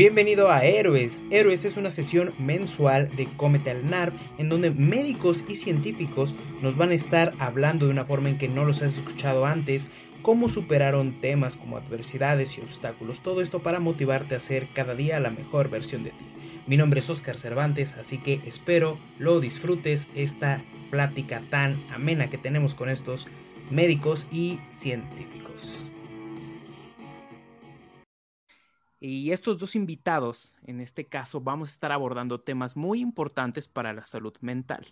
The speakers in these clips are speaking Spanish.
Bienvenido a Héroes. Héroes es una sesión mensual de Cómete al NARP en donde médicos y científicos nos van a estar hablando de una forma en que no los has escuchado antes, cómo superaron temas como adversidades y obstáculos. Todo esto para motivarte a ser cada día la mejor versión de ti. Mi nombre es Oscar Cervantes, así que espero lo disfrutes esta plática tan amena que tenemos con estos médicos y científicos. Y estos dos invitados, en este caso, vamos a estar abordando temas muy importantes para la salud mental,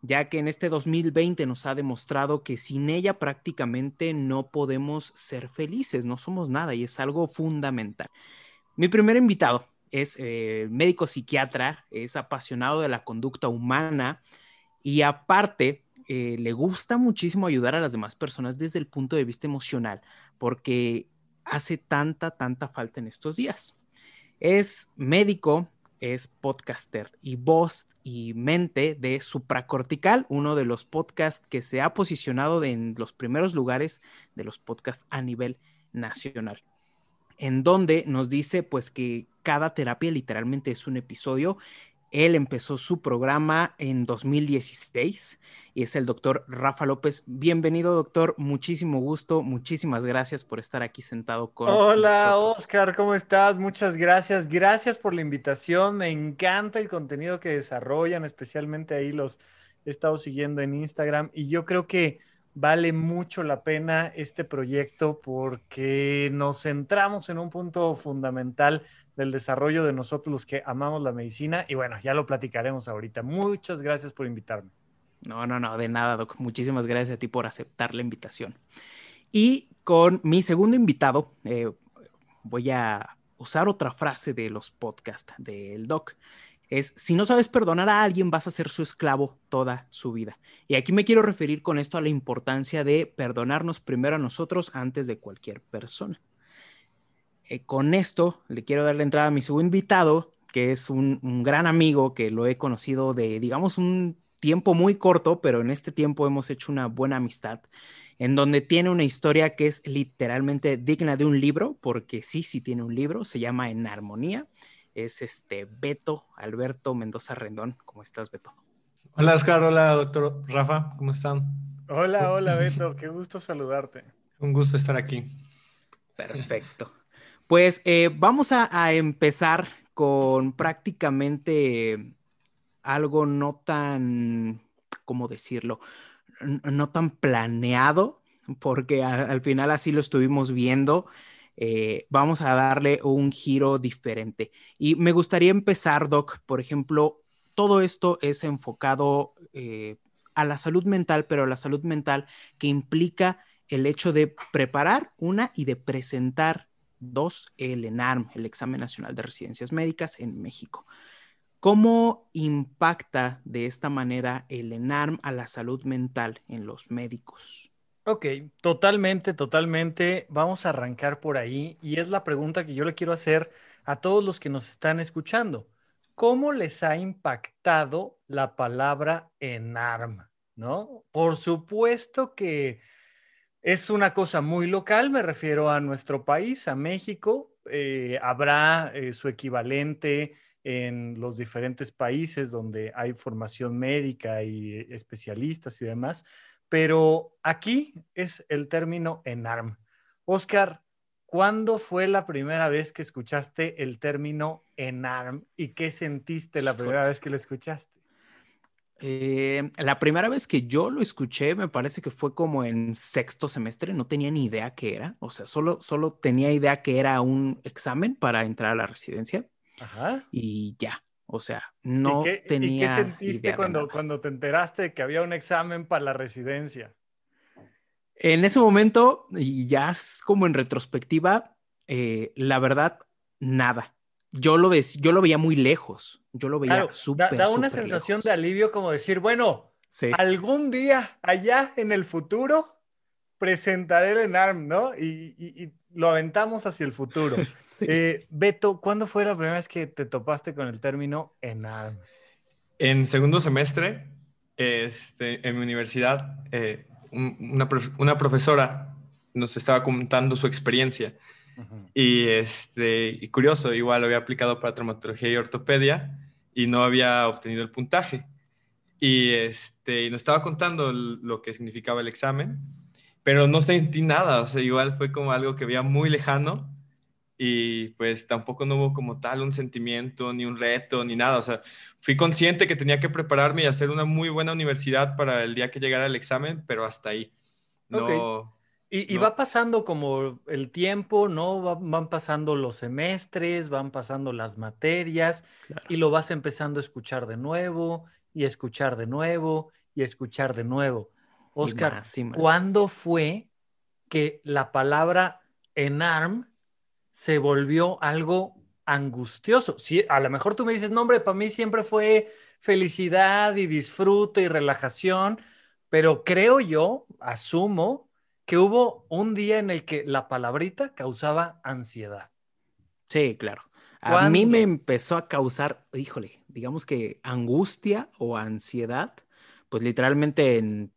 ya que en este 2020 nos ha demostrado que sin ella prácticamente no podemos ser felices, no somos nada y es algo fundamental. Mi primer invitado es eh, médico psiquiatra, es apasionado de la conducta humana y aparte eh, le gusta muchísimo ayudar a las demás personas desde el punto de vista emocional, porque hace tanta, tanta falta en estos días. Es médico, es podcaster y voz y mente de Supracortical, uno de los podcasts que se ha posicionado en los primeros lugares de los podcasts a nivel nacional, en donde nos dice pues que cada terapia literalmente es un episodio él empezó su programa en 2016 y es el doctor Rafa López. Bienvenido, doctor. Muchísimo gusto. Muchísimas gracias por estar aquí sentado con Hola, nosotros. Oscar, ¿cómo estás? Muchas gracias. Gracias por la invitación. Me encanta el contenido que desarrollan, especialmente ahí los he estado siguiendo en Instagram y yo creo que vale mucho la pena este proyecto porque nos centramos en un punto fundamental del desarrollo de nosotros los que amamos la medicina y bueno, ya lo platicaremos ahorita. Muchas gracias por invitarme. No, no, no, de nada, Doc. Muchísimas gracias a ti por aceptar la invitación. Y con mi segundo invitado, eh, voy a usar otra frase de los podcasts del Doc. Es, si no sabes perdonar a alguien, vas a ser su esclavo toda su vida. Y aquí me quiero referir con esto a la importancia de perdonarnos primero a nosotros antes de cualquier persona. Eh, con esto le quiero dar la entrada a mi segundo invitado, que es un, un gran amigo que lo he conocido de, digamos, un tiempo muy corto, pero en este tiempo hemos hecho una buena amistad, en donde tiene una historia que es literalmente digna de un libro, porque sí, sí tiene un libro, se llama En Armonía, es este Beto Alberto Mendoza Rendón. ¿Cómo estás, Beto? Hola, Oscar. Hola, doctor Rafa. ¿Cómo están? Hola, hola, Beto. Qué gusto saludarte. Un gusto estar aquí. Perfecto. Pues eh, vamos a, empezar con prácticamente algo no tan, ¿cómo decirlo? No tan planeado, porque al final así lo estuvimos viendo. Eh, vamos a darle un giro diferente. Y me gustaría empezar, Doc, por ejemplo, todo esto es enfocado eh, a la salud mental, pero la salud mental que implica el hecho de preparar una y de presentar dos, el ENARM, el Examen Nacional de Residencias Médicas en México. ¿Cómo impacta de esta manera el ENARM a la salud mental en los médicos? Ok, totalmente, totalmente. Vamos a arrancar por ahí y es la pregunta que yo le quiero hacer a todos los que nos están escuchando. ¿Cómo les ha impactado la palabra ENARM? ¿No? Por supuesto que es una cosa muy local, me refiero a nuestro país, a México. Eh, habrá eh, su equivalente en los diferentes países donde hay formación médica y especialistas y demás, pero aquí es el término ENARM. Oscar, ¿cuándo fue la primera vez que escuchaste el término ENARM y qué sentiste la primera vez que lo escuchaste? Eh, la primera vez que yo lo escuché me parece que fue como en sexto semestre, no tenía ni idea qué era, o sea, solo, solo tenía idea que era un examen para entrar a la residencia Ajá. y ya, o sea, no tenía. ¿Y qué sentiste cuando, cuando te enteraste de que había un examen para la residencia? En ese momento, y ya como en retrospectiva, eh, la verdad, nada yo lo, yo lo veía muy lejos, yo lo veía súper. Da, da, una sensación de alivio como decir, bueno, algún día allá en el futuro presentaré el ENARM, ¿no? Y, lo aventamos hacia el futuro. Eh, Beto, ¿cuándo fue la primera vez que te topaste con el término ENARM? En segundo semestre, este, en mi universidad, eh, una, una profesora nos estaba contando su experiencia y, este, y curioso, igual lo había aplicado para traumatología y ortopedia y no había obtenido el puntaje. Y, este, y nos estaba contando lo que significaba el examen, pero no sentí nada, o sea, igual fue como algo que veía muy lejano y pues tampoco no hubo como tal un sentimiento, ni un reto, ni nada, o sea, fui consciente que tenía que prepararme y hacer una muy buena universidad para el día que llegara el examen, pero hasta ahí. No, y, va pasando como el tiempo, ¿no? van pasando los semestres, van pasando las materias y lo vas empezando a escuchar de nuevo y escuchar de nuevo y escuchar de nuevo. Oscar, ¿cuándo fue que la palabra enarm se volvió algo angustioso? Sí, a lo mejor tú me dices, no, hombre, para mí siempre fue felicidad y disfrute y relajación, pero creo yo, asumo, que hubo un día en el que la palabrita causaba ansiedad. Sí, claro. A mí me empezó a causar, híjole, digamos que angustia o ansiedad, pues literalmente en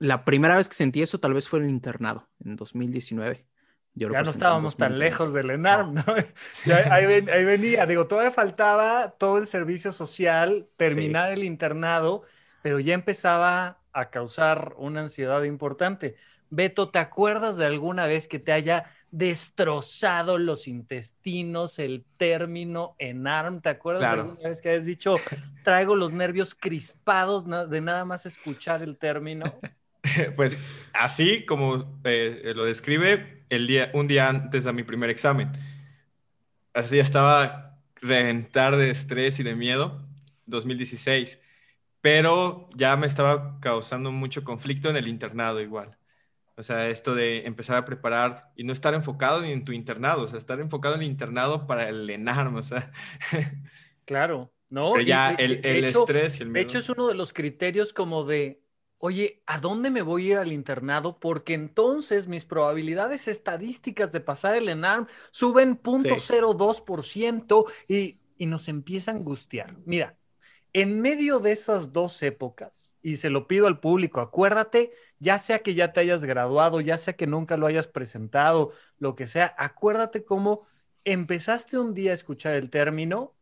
la primera vez que sentí eso tal vez fue en el internado, en 2019. ya no estábamos tan lejos del ENARM, ¿no? ahí, venía, digo, todavía faltaba todo el servicio social, terminar el internado, pero ya empezaba a causar una ansiedad importante. Beto, ¿te acuerdas de alguna vez que te haya destrozado los intestinos, el término en ARM? ¿Te acuerdas de alguna vez que hayas dicho, traigo los nervios crispados de nada más escuchar el término? Pues así como eh, lo describe el día, un día antes de mi primer examen. Así estaba reventar de estrés y de miedo, 2016 pero ya me estaba causando mucho conflicto en el internado igual. O sea, esto de empezar a preparar y no estar enfocado ni en tu internado, o sea, estar enfocado en el internado para el ENARM, o sea. Claro, ¿no? Pero ya el, estrés y el miedo. De hecho, es uno de los criterios como de, oye, ¿a dónde me voy a ir al internado? Porque entonces mis probabilidades estadísticas de pasar el ENARM suben 0.02% y, y nos empieza a angustiar. Mira, en medio de esas dos épocas, y se lo pido al público, acuérdate, ya sea que ya te hayas graduado, ya sea que nunca lo hayas presentado, lo que sea, acuérdate cómo empezaste un día a escuchar el término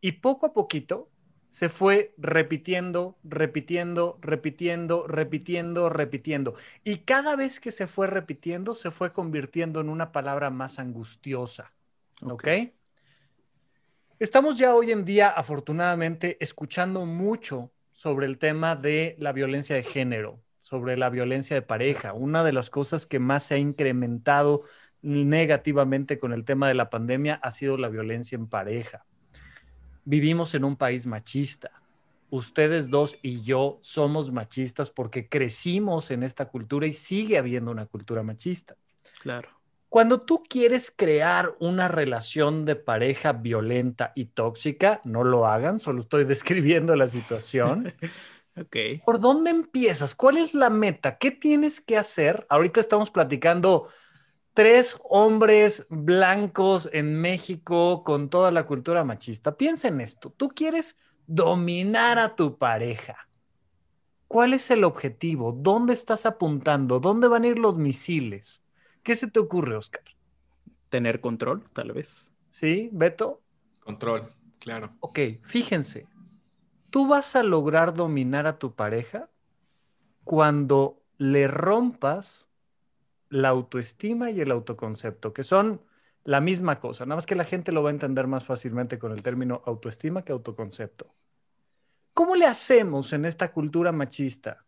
y poco a poquito se fue repitiendo, repitiendo, repitiendo, repitiendo, repitiendo. Y cada vez que se fue repitiendo, se fue convirtiendo en una palabra más angustiosa. ¿Ok? Estamos ya hoy en día, afortunadamente, escuchando mucho sobre el tema de la violencia de género, sobre la violencia de pareja. Una de las cosas que más se ha incrementado negativamente con el tema de la pandemia ha sido la violencia en pareja. Vivimos en un país machista. Ustedes dos y yo somos machistas porque crecimos en esta cultura y sigue habiendo una cultura machista. Claro. Cuando tú quieres crear una relación de pareja violenta y tóxica, no lo hagan, solo estoy describiendo la situación. ok. ¿Por dónde empiezas? ¿Cuál es la meta? ¿Qué tienes que hacer? Ahorita estamos platicando tres hombres blancos en México con toda la cultura machista. Piensa en esto. Tú quieres dominar a tu pareja. ¿Cuál es el objetivo? ¿Dónde estás apuntando? ¿Dónde van a ir los misiles? ¿Qué se te ocurre, Oscar? Tener control, tal vez. ¿Sí, Beto? Control, claro. Ok, fíjense. Tú vas a lograr dominar a tu pareja cuando le rompas la autoestima y el autoconcepto, que son la misma cosa, nada más que la gente lo va a entender más fácilmente con el término autoestima que autoconcepto. ¿Cómo le hacemos en esta cultura machista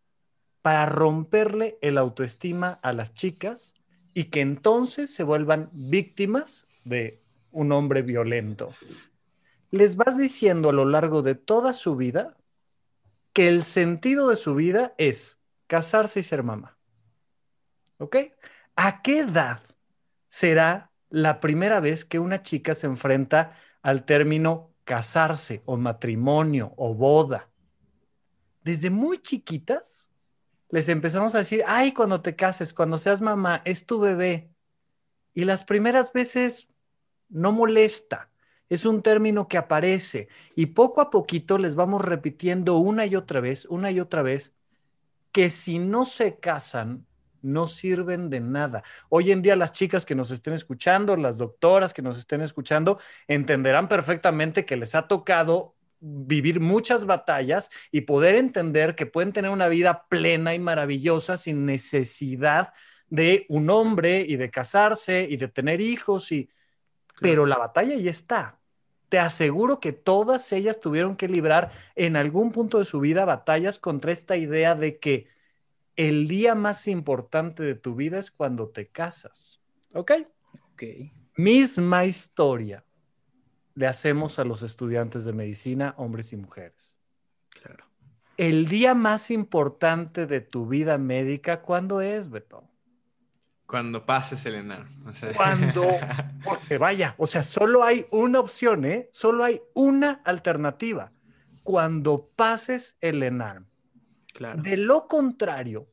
para romperle el autoestima a las chicas y que entonces se vuelvan víctimas de un hombre violento. Les vas diciendo a lo largo de toda su vida que el sentido de su vida es casarse y ser mamá. ¿Ok? ¿A qué edad será la primera vez que una chica se enfrenta al término casarse o matrimonio o boda? Desde muy chiquitas les empezamos a decir, ay, cuando te cases, cuando seas mamá, es tu bebé. Y las primeras veces no molesta, es un término que aparece y poco a poquito les vamos repitiendo una y otra vez, una y otra vez, que si no se casan, no sirven de nada. Hoy en día las chicas que nos estén escuchando, las doctoras que nos estén escuchando, entenderán perfectamente que les ha tocado vivir muchas batallas y poder entender que pueden tener una vida plena y maravillosa sin necesidad de un hombre y de casarse y de tener hijos y pero la batalla ya está. Te aseguro que todas ellas tuvieron que librar en algún punto de su vida batallas contra esta idea de que el día más importante de tu vida es cuando te casas. ¿Ok? Ok. Misma historia le hacemos a los estudiantes de medicina, hombres y mujeres. Claro. El día más importante de tu vida médica, ¿cuándo es, Beto? Cuando pases el ENAR. Cuando, porque vaya, o sea, solo hay una opción, ¿eh? Solo hay una alternativa. Cuando pases el ENARM. Claro. De lo contrario,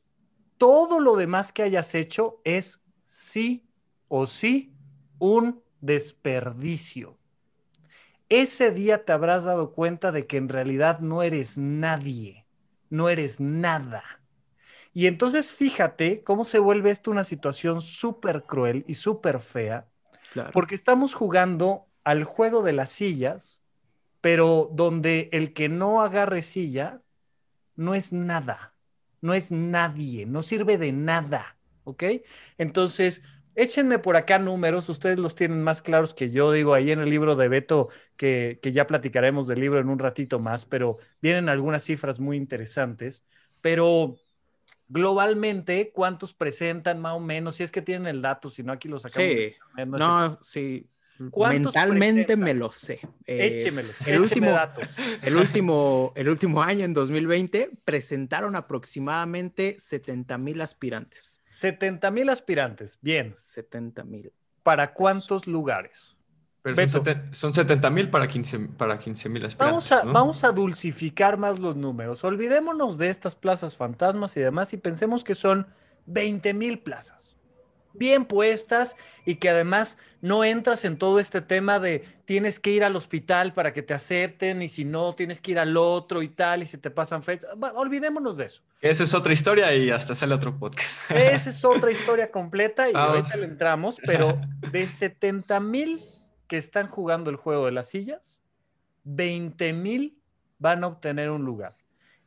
todo lo demás que hayas hecho es sí o sí un desperdicio ese día te habrás dado cuenta de que en realidad no eres nadie, no eres nada. Y entonces fíjate cómo se vuelve esto una situación súper cruel y súper fea, porque estamos jugando al juego de las sillas, pero donde el que no agarre silla no es nada, no es nadie, no sirve de nada, ¿ok? Entonces, Échenme por acá números, ustedes los tienen más claros que yo, digo, ahí en el libro de Beto, que, ya platicaremos del libro en un ratito más, pero vienen algunas cifras muy interesantes, pero globalmente, ¿cuántos presentan más o menos? Si es que tienen el dato, si no, aquí los sacamos. Sí, no, sí. Mentalmente me lo sé. Eh, Échemelos, el último, datos. El último, el último año, en 2020, presentaron aproximadamente 70 mil aspirantes. 70 mil aspirantes, bien. 70 mil. ¿Para cuántos lugares? son, 70 mil para 15 para mil aspirantes. Vamos a, vamos a dulcificar más los números. Olvidémonos de estas plazas fantasmas y demás y pensemos que son 20 mil plazas bien puestas y que además no entras en todo este tema de tienes que ir al hospital para que te acepten y si no tienes que ir al otro y tal y si te pasan fechas. olvidémonos de eso. Eso es otra historia y hasta sale otro podcast. Esa es otra historia completa y ahorita le entramos, pero de 70 mil que están jugando el juego de las sillas, 20 mil van a obtener un lugar.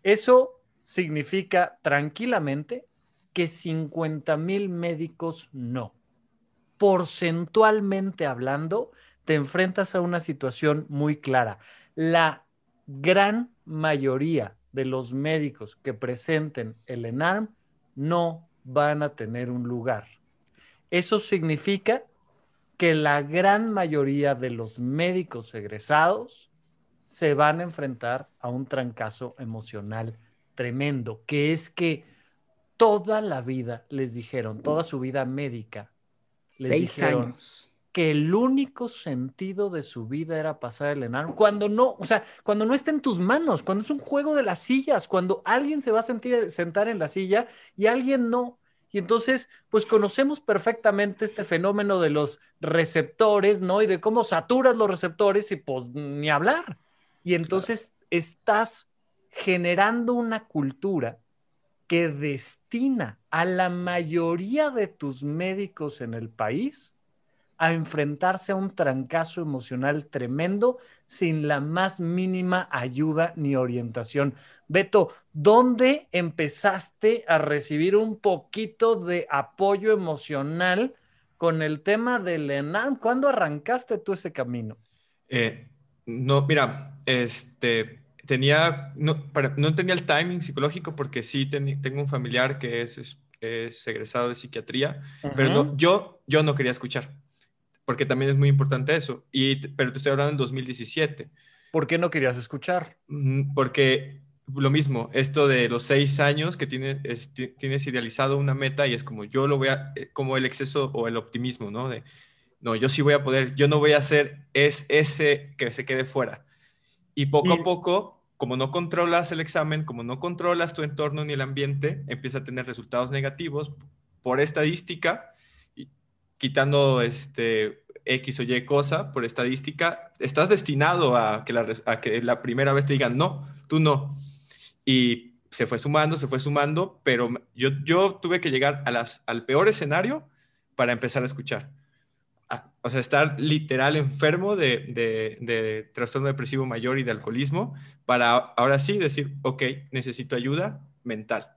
Eso significa tranquilamente que 50 mil médicos no. Porcentualmente hablando, te enfrentas a una situación muy clara. La gran mayoría de los médicos que presenten el ENARM no van a tener un lugar. Eso significa que la gran mayoría de los médicos egresados se van a enfrentar a un trancazo emocional tremendo, que es que toda la vida les dijeron, toda su vida médica, les Seis dijeron años. que el único sentido de su vida era pasar el enano, cuando no, o sea, cuando no está en tus manos, cuando es un juego de las sillas, cuando alguien se va a sentir, sentar en la silla y alguien no. Y entonces, pues conocemos perfectamente este fenómeno de los receptores, ¿no? Y de cómo saturas los receptores y pues ni hablar. Y entonces estás generando una cultura que destina a la mayoría de tus médicos en el país a enfrentarse a un trancazo emocional tremendo sin la más mínima ayuda ni orientación. Beto, ¿dónde empezaste a recibir un poquito de apoyo emocional con el tema del ENAM? ¿Cuándo arrancaste tú ese camino? Eh, no, mira, este, tenía, no, para, no tenía el timing psicológico porque sí ten, tengo un familiar que es, es, es egresado de psiquiatría, pero no, yo, yo no quería escuchar porque también es muy importante eso. Y, pero te estoy hablando en 2017. ¿Por qué no querías escuchar? Porque lo mismo, esto de los seis años que tienes, es, tienes idealizado una meta y es como yo lo voy a, como el exceso o el optimismo, ¿no? De, no, yo sí voy a poder, yo no voy a hacer es, ese que se quede fuera. Y poco y... a poco, como no controlas el examen, como no controlas tu entorno ni el ambiente, empieza a tener resultados negativos por estadística quitando este X o Y cosa por estadística, estás destinado a que, la, primera vez te digan no, tú no. Y se fue sumando, se fue sumando, pero yo, tuve que llegar al peor escenario para empezar a escuchar. O sea, estar literal enfermo de, de, de, trastorno depresivo mayor y de alcoholismo para ahora sí decir, ok, necesito ayuda mental.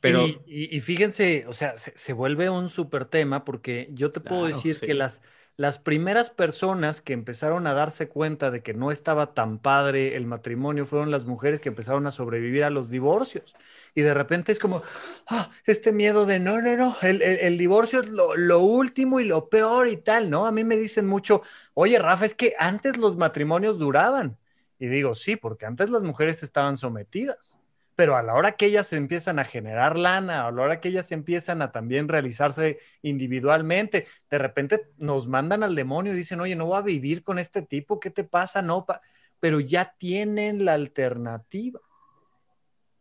Pero... Y, y, y, fíjense, o sea, se, se, vuelve un súper tema porque yo te puedo claro, decir sí. que las, las primeras personas que empezaron a darse cuenta de que no estaba tan padre el matrimonio fueron las mujeres que empezaron a sobrevivir a los divorcios. Y de repente es como, ah, este miedo de no, no, no, el, el, el divorcio es lo, lo, último y lo peor y tal, ¿no? A mí me dicen mucho, oye, Rafa, es que antes los matrimonios duraban. Y digo, sí, porque antes las mujeres estaban sometidas pero a la hora que ellas empiezan a generar lana, a la hora que ellas empiezan a también realizarse individualmente, de repente nos mandan al demonio y dicen, oye, no voy a vivir con este tipo, ¿qué te pasa? No, pa pero ya tienen la alternativa.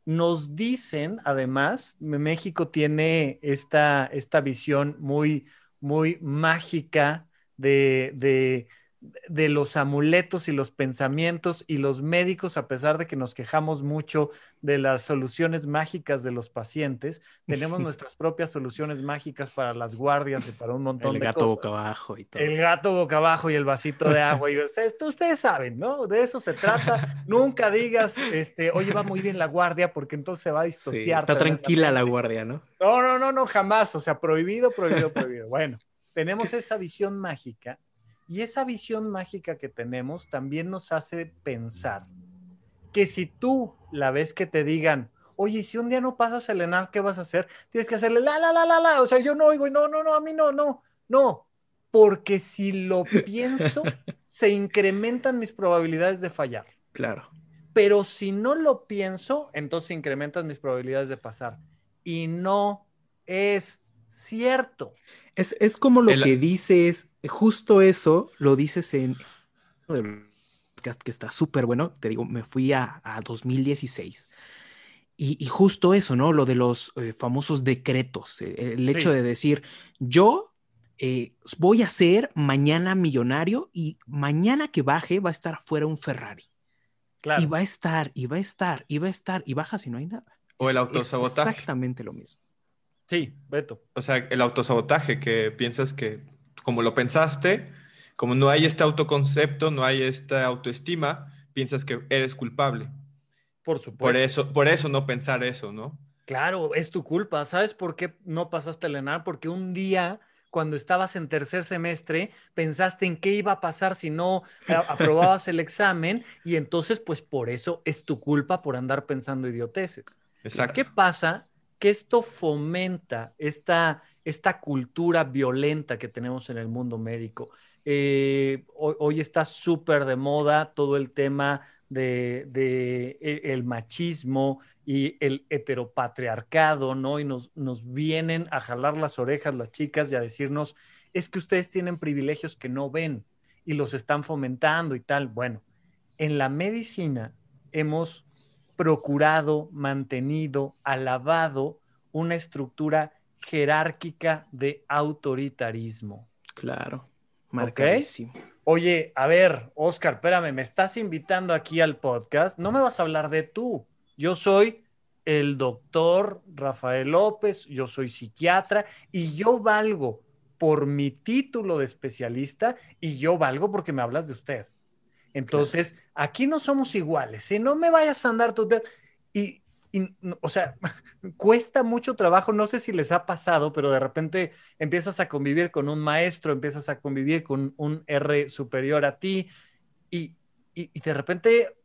Nos dicen, además, México tiene esta, esta visión muy, muy mágica de, de de los amuletos y los pensamientos y los médicos, a pesar de que nos quejamos mucho de las soluciones mágicas de los pacientes, tenemos nuestras propias soluciones mágicas para las guardias y para un montón el de gato cosas. boca abajo y todo. El gato boca abajo y el vasito de agua. Y ustedes, ustedes saben, ¿no? De eso se trata. Nunca digas, este, oye, va muy bien la guardia porque entonces se va a disociar. Sí, está tranquila la guardia, ¿no? No, no, no, no, jamás. O sea, prohibido, prohibido, prohibido. Bueno, tenemos esa visión mágica y esa visión mágica que tenemos también nos hace pensar que si tú la ves que te digan, oye, si un día no pasas el ENAR, ¿qué vas a hacer? Tienes que hacerle la, la, la, la, la. O sea, yo no oigo, no, no, no, a mí no, no, no. Porque si lo pienso, se incrementan mis probabilidades de fallar. Claro. Pero si no lo pienso, entonces incrementan mis probabilidades de pasar. Y no es cierto. Es, es como lo el... que dices, justo eso lo dices en el podcast que está súper bueno. Te digo, me fui a, a 2016. Y, y, justo eso, ¿no? Lo de los eh, famosos decretos. Eh, el hecho sí. de decir, yo eh, voy a ser mañana millonario y mañana que baje va a estar afuera un Ferrari. Claro. Y va a estar, y va a estar, y va a estar, y bajas y no hay nada. O el autosabotaje. Es exactamente lo mismo. Sí, Beto. O sea, el autosabotaje, que piensas que como lo pensaste, como no hay este autoconcepto, no hay esta autoestima, piensas que eres culpable. Por supuesto. Por eso, por eso no pensar eso, ¿no? Claro, es tu culpa. ¿Sabes por qué no pasaste el ENAR? Porque un día, cuando estabas en tercer semestre, pensaste en qué iba a pasar si no aprobabas el examen y entonces, pues por eso es tu culpa por andar pensando idioteces. Exacto. ¿Qué pasa que esto fomenta esta, esta cultura violenta que tenemos en el mundo médico. Eh, hoy, está súper de moda todo el tema de, de, e, el machismo y el heteropatriarcado, ¿no? Y nos, nos vienen a jalar las orejas las chicas y a decirnos, es que ustedes tienen privilegios que no ven y los están fomentando y tal. Bueno, en la medicina hemos procurado, mantenido, alabado una estructura jerárquica de autoritarismo. Claro, marcadísimo. Oye, a ver, Oscar, espérame, me estás invitando aquí al podcast. No me vas a hablar de tú. Yo soy el doctor Rafael López, yo soy psiquiatra y yo valgo por mi título de especialista y yo valgo porque me hablas de usted. Entonces, aquí no somos iguales. Si no me vayas a andar tú. Y, o sea, cuesta mucho trabajo. No sé si les ha pasado, pero de repente empiezas a convivir con un maestro, empiezas a convivir con un R superior a ti y, y de repente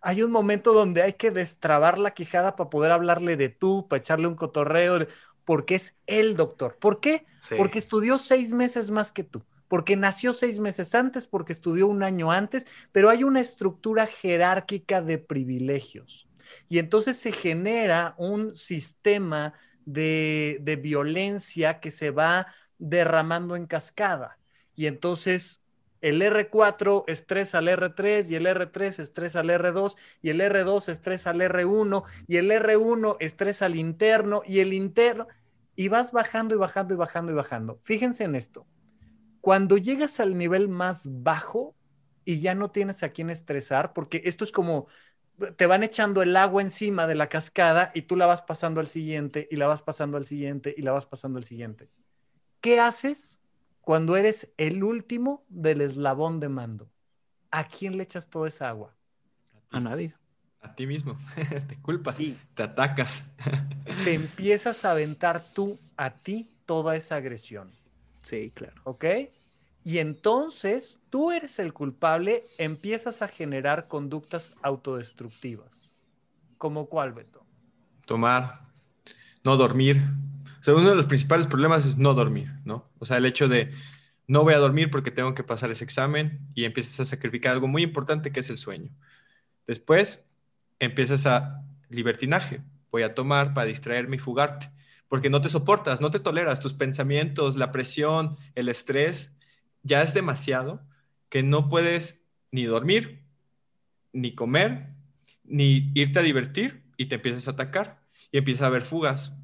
hay un momento donde hay que destrabar la quijada para poder hablarle de tú, para echarle un cotorreo, porque es el doctor. ¿Por qué? Porque estudió seis meses más que tú, porque nació seis meses antes, porque estudió un año antes, pero hay una estructura jerárquica de privilegios. Y entonces se genera un sistema de, de violencia que se va derramando en cascada. Y entonces el R4 estresa al R3 y el R3 estresa al R2 y el R2 estresa al R1 y el R1 estresa al interno y el interno y vas bajando y bajando y bajando y bajando. Fíjense en esto. Cuando llegas al nivel más bajo y ya no tienes a quién estresar, porque esto es como te van echando el agua encima de la cascada y tú la vas pasando al siguiente y la vas pasando al siguiente y la vas pasando al siguiente. ¿Qué haces? cuando eres el último del eslabón de mando? ¿A quién le echas toda esa agua? A nadie. A ti mismo. te culpas. Te atacas. te empiezas a aventar tú a ti toda esa agresión. Sí, claro. ¿Ok? Y entonces tú eres el culpable, empiezas a generar conductas autodestructivas. ¿Como cuál, Beto? Tomar, no dormir, o sea, uno de los principales problemas es no dormir, ¿no? O sea, el hecho de no voy a dormir porque tengo que pasar ese examen y empiezas a sacrificar algo muy importante que es el sueño. Después empiezas a libertinaje. Voy a tomar para distraerme y fugarte, porque no te soportas, no te toleras tus pensamientos, la presión, el estrés, ya es demasiado que no puedes ni dormir, ni comer, ni irte a divertir y te empiezas a atacar y empieza a haber fugas,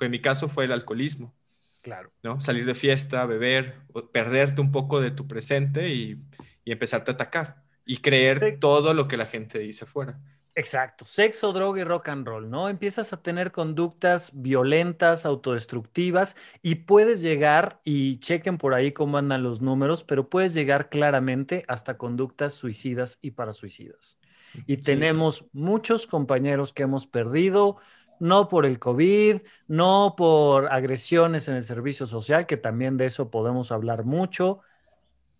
en mi caso fue el alcoholismo. Claro. ¿no? Salir de fiesta, beber, perderte un poco de tu presente y, empezarte a atacar y creer todo lo que la gente dice fuera. Exacto, sexo, droga y rock and roll, ¿no? Empiezas a tener conductas violentas, autodestructivas y puedes llegar, y chequen por ahí cómo andan los números, pero puedes llegar claramente hasta conductas suicidas y para suicidas. Y tenemos muchos compañeros que hemos perdido no por el COVID, no por agresiones en el servicio social, que también de eso podemos hablar mucho,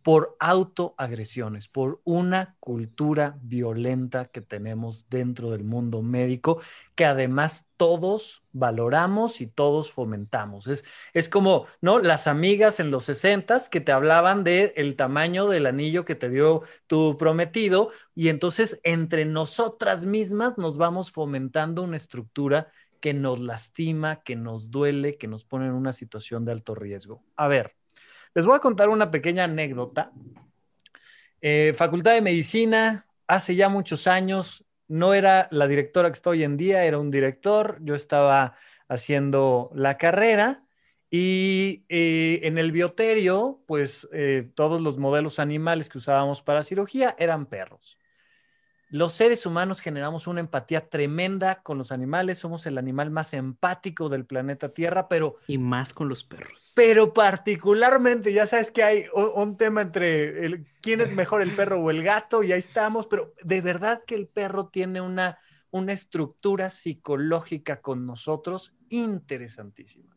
por autoagresiones, por una cultura violenta que tenemos dentro del mundo médico, que además todos valoramos y todos fomentamos. Es, es como, ¿no? Las amigas en los 60 que te hablaban del el tamaño del anillo que te dio tu prometido y entonces entre nosotras mismas nos vamos fomentando una estructura que nos lastima, que nos duele, que nos pone en una situación de alto riesgo. A ver, les voy a contar una pequeña anécdota. Eh, Facultad de Medicina, hace ya muchos años, no era la directora que estoy hoy en día, era un director, yo estaba haciendo la carrera y eh, en el bioterio, pues eh, todos los modelos animales que usábamos para cirugía eran perros. Los seres humanos generamos una empatía tremenda con los animales, somos el animal más empático del planeta Tierra, pero... Y más con los perros. Pero particularmente, ya sabes que hay un, tema entre el, quién es mejor, el perro o el gato, y ahí estamos, pero de verdad que el perro tiene una, una estructura psicológica con nosotros interesantísima.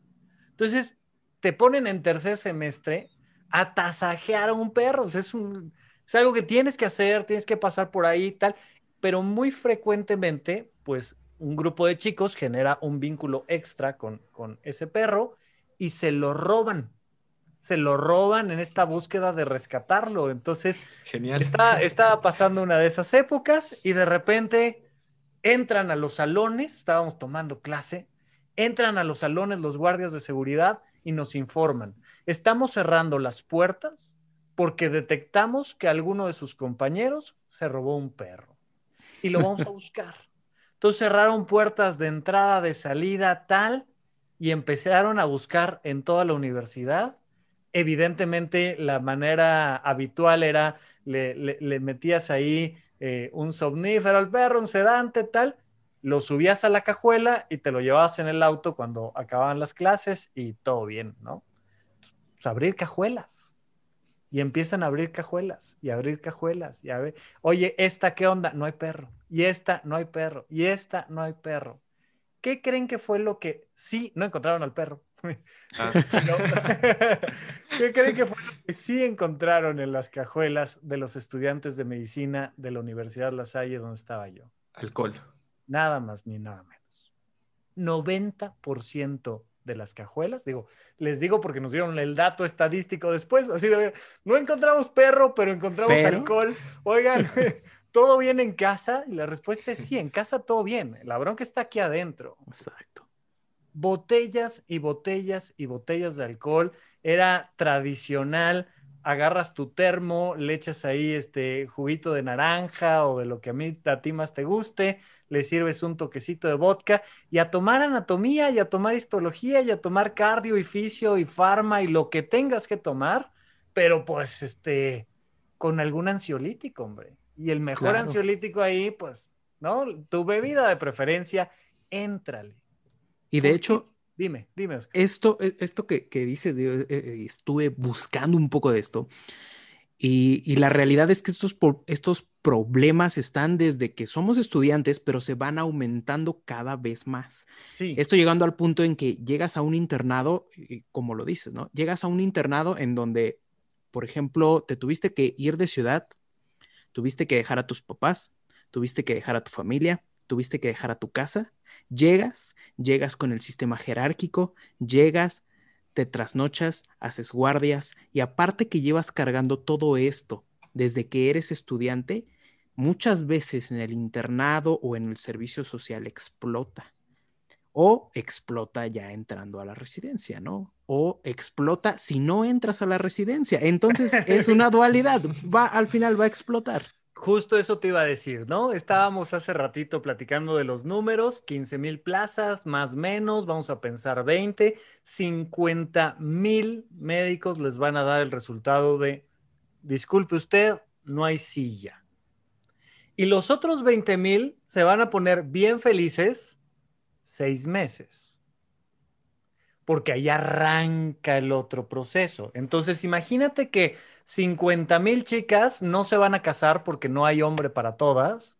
Entonces, te ponen en tercer semestre a tasajear a un perro, es un es algo que tienes que hacer, tienes que pasar por ahí y tal, pero muy frecuentemente, pues un grupo de chicos genera un vínculo extra con, con ese perro y se lo roban. Se lo roban en esta búsqueda de rescatarlo. Entonces, Genial. Está, estaba pasando una de esas épocas y de repente entran a los salones, estábamos tomando clase, entran a los salones los guardias de seguridad y nos informan, estamos cerrando las puertas porque detectamos que alguno de sus compañeros se robó un perro y lo vamos a buscar. Entonces cerraron puertas de entrada, de salida, tal, y empezaron a buscar en toda la universidad. Evidentemente, la manera habitual era, le, metías ahí eh, un somnífero al perro, un sedante, tal, lo subías a la cajuela y te lo llevabas en el auto cuando acababan las clases y todo bien, ¿no? Pues abrir cajuelas y empiezan a abrir cajuelas y abrir cajuelas y a ver, oye, esta qué onda, no hay perro, y esta no hay perro, y esta no hay perro. ¿Qué creen que fue lo que sí no encontraron al perro? Ah. ¿Qué creen que fue lo que sí encontraron en las cajuelas de los estudiantes de medicina de la Universidad La Salle donde estaba yo? Alcohol. Nada más ni nada menos. 90% de las cajuelas. Digo, les digo porque nos dieron el dato estadístico después, así de, no encontramos perro, pero encontramos alcohol. Oigan, ¿todo bien en casa? Y la respuesta es sí, en casa todo bien. La bronca está aquí adentro. Exacto. Botellas y botellas y botellas de alcohol. Era tradicional agarras tu termo, le echas ahí este juguito de naranja o de lo que a mí a ti más te guste, le sirves un toquecito de vodka y a tomar anatomía y a tomar histología y a tomar cardio y fisio y farma y lo que tengas que tomar, pero pues este con algún ansiolítico, hombre. Y el mejor ansiolítico ahí, pues, ¿no? Tu bebida de preferencia, éntrale. Y de hecho, Dime, dime. Esto, e, esto que, dices, eh, eh, estuve buscando un poco de esto y, la realidad es que estos, estos problemas están desde que somos estudiantes, pero se van aumentando cada vez más. Esto llegando al punto en que llegas a un internado, como lo dices, ¿no? Llegas a un internado en donde, por ejemplo, te tuviste que ir de ciudad, tuviste que dejar a tus papás, tuviste que dejar a tu familia, tuviste que dejar a tu casa Llegas, llegas con el sistema jerárquico, llegas, te trasnochas, haces guardias y aparte que llevas cargando todo esto desde que eres estudiante, muchas veces en el internado o en el servicio social explota. O explota ya entrando a la residencia, ¿no? O explota si no entras a la residencia. Entonces es una dualidad. Va, al final va a explotar. Justo eso te iba a decir, ¿no? Estábamos hace ratito platicando de los números, 15 mil plazas, más menos, vamos a pensar 20, 50 mil médicos les van a dar el resultado de, disculpe usted, no hay silla. Y los otros 20 mil se van a poner bien felices seis meses, porque ahí arranca el otro proceso. Entonces, imagínate que 50 mil chicas no se van a casar porque no hay hombre para todas.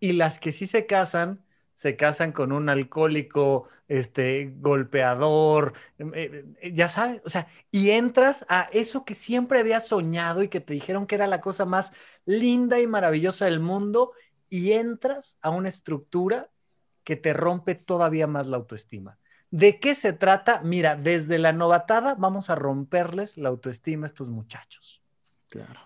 Y las que sí se casan, se casan con un alcohólico, este, golpeador, em, eh, eh, ya sabes, o sea, y entras a eso que siempre habías soñado y que te dijeron que era la cosa más linda y maravillosa del mundo, y entras a una estructura que te rompe todavía más la autoestima. ¿De qué se trata? Mira, desde la novatada vamos a romperles la autoestima a estos muchachos.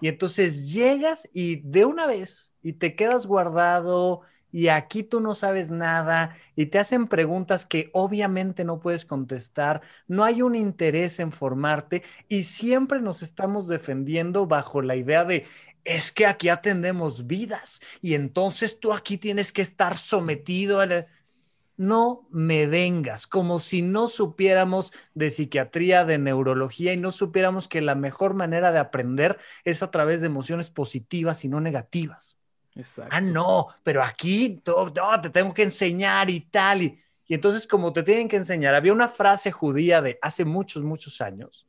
Y entonces llegas y de una vez y te quedas guardado y aquí tú no sabes nada y te hacen preguntas que obviamente no puedes contestar, no hay un interés en formarte y siempre nos estamos defendiendo bajo la idea de es que aquí atendemos vidas y entonces tú aquí tienes que estar sometido a no me vengas, como si no supiéramos de psiquiatría, de neurología y no supiéramos que la mejor manera de aprender es a través de emociones positivas y no negativas. Exacto. Ah, no, pero aquí te tengo que enseñar y tal. Y, entonces, como te tienen que enseñar, había una frase judía de hace muchos, muchos años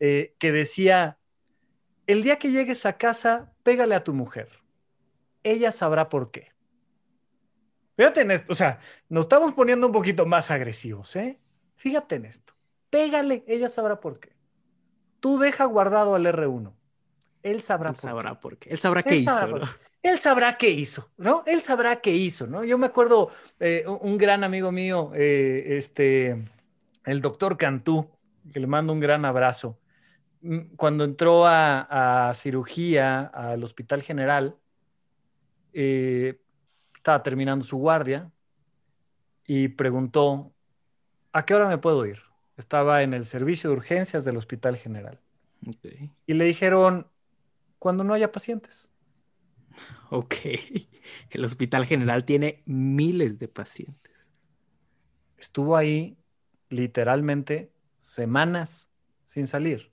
eh, que decía, el día que llegues a casa, pégale a tu mujer. Ella sabrá por qué. Fíjate en esto, o sea, nos estamos poniendo un poquito más agresivos, ¿eh? Fíjate en esto. Pégale, ella sabrá por qué. Tú deja guardado al R1. Él sabrá, Él por, sabrá qué. por qué. Él sabrá qué hizo. ¿no? Él sabrá qué hizo, ¿no? Él sabrá qué hizo, ¿no? Yo me acuerdo eh, un gran amigo mío, eh, este, el doctor Cantú, que le mando un gran abrazo. Mm, cuando entró a, a cirugía al Hospital General, eh, estaba terminando su guardia y preguntó, ¿a qué hora me puedo ir? Estaba en el servicio de urgencias del Hospital General. Y le dijeron, cuando no haya pacientes. Ok. El Hospital General tiene miles de pacientes. Estuvo ahí literalmente semanas sin salir.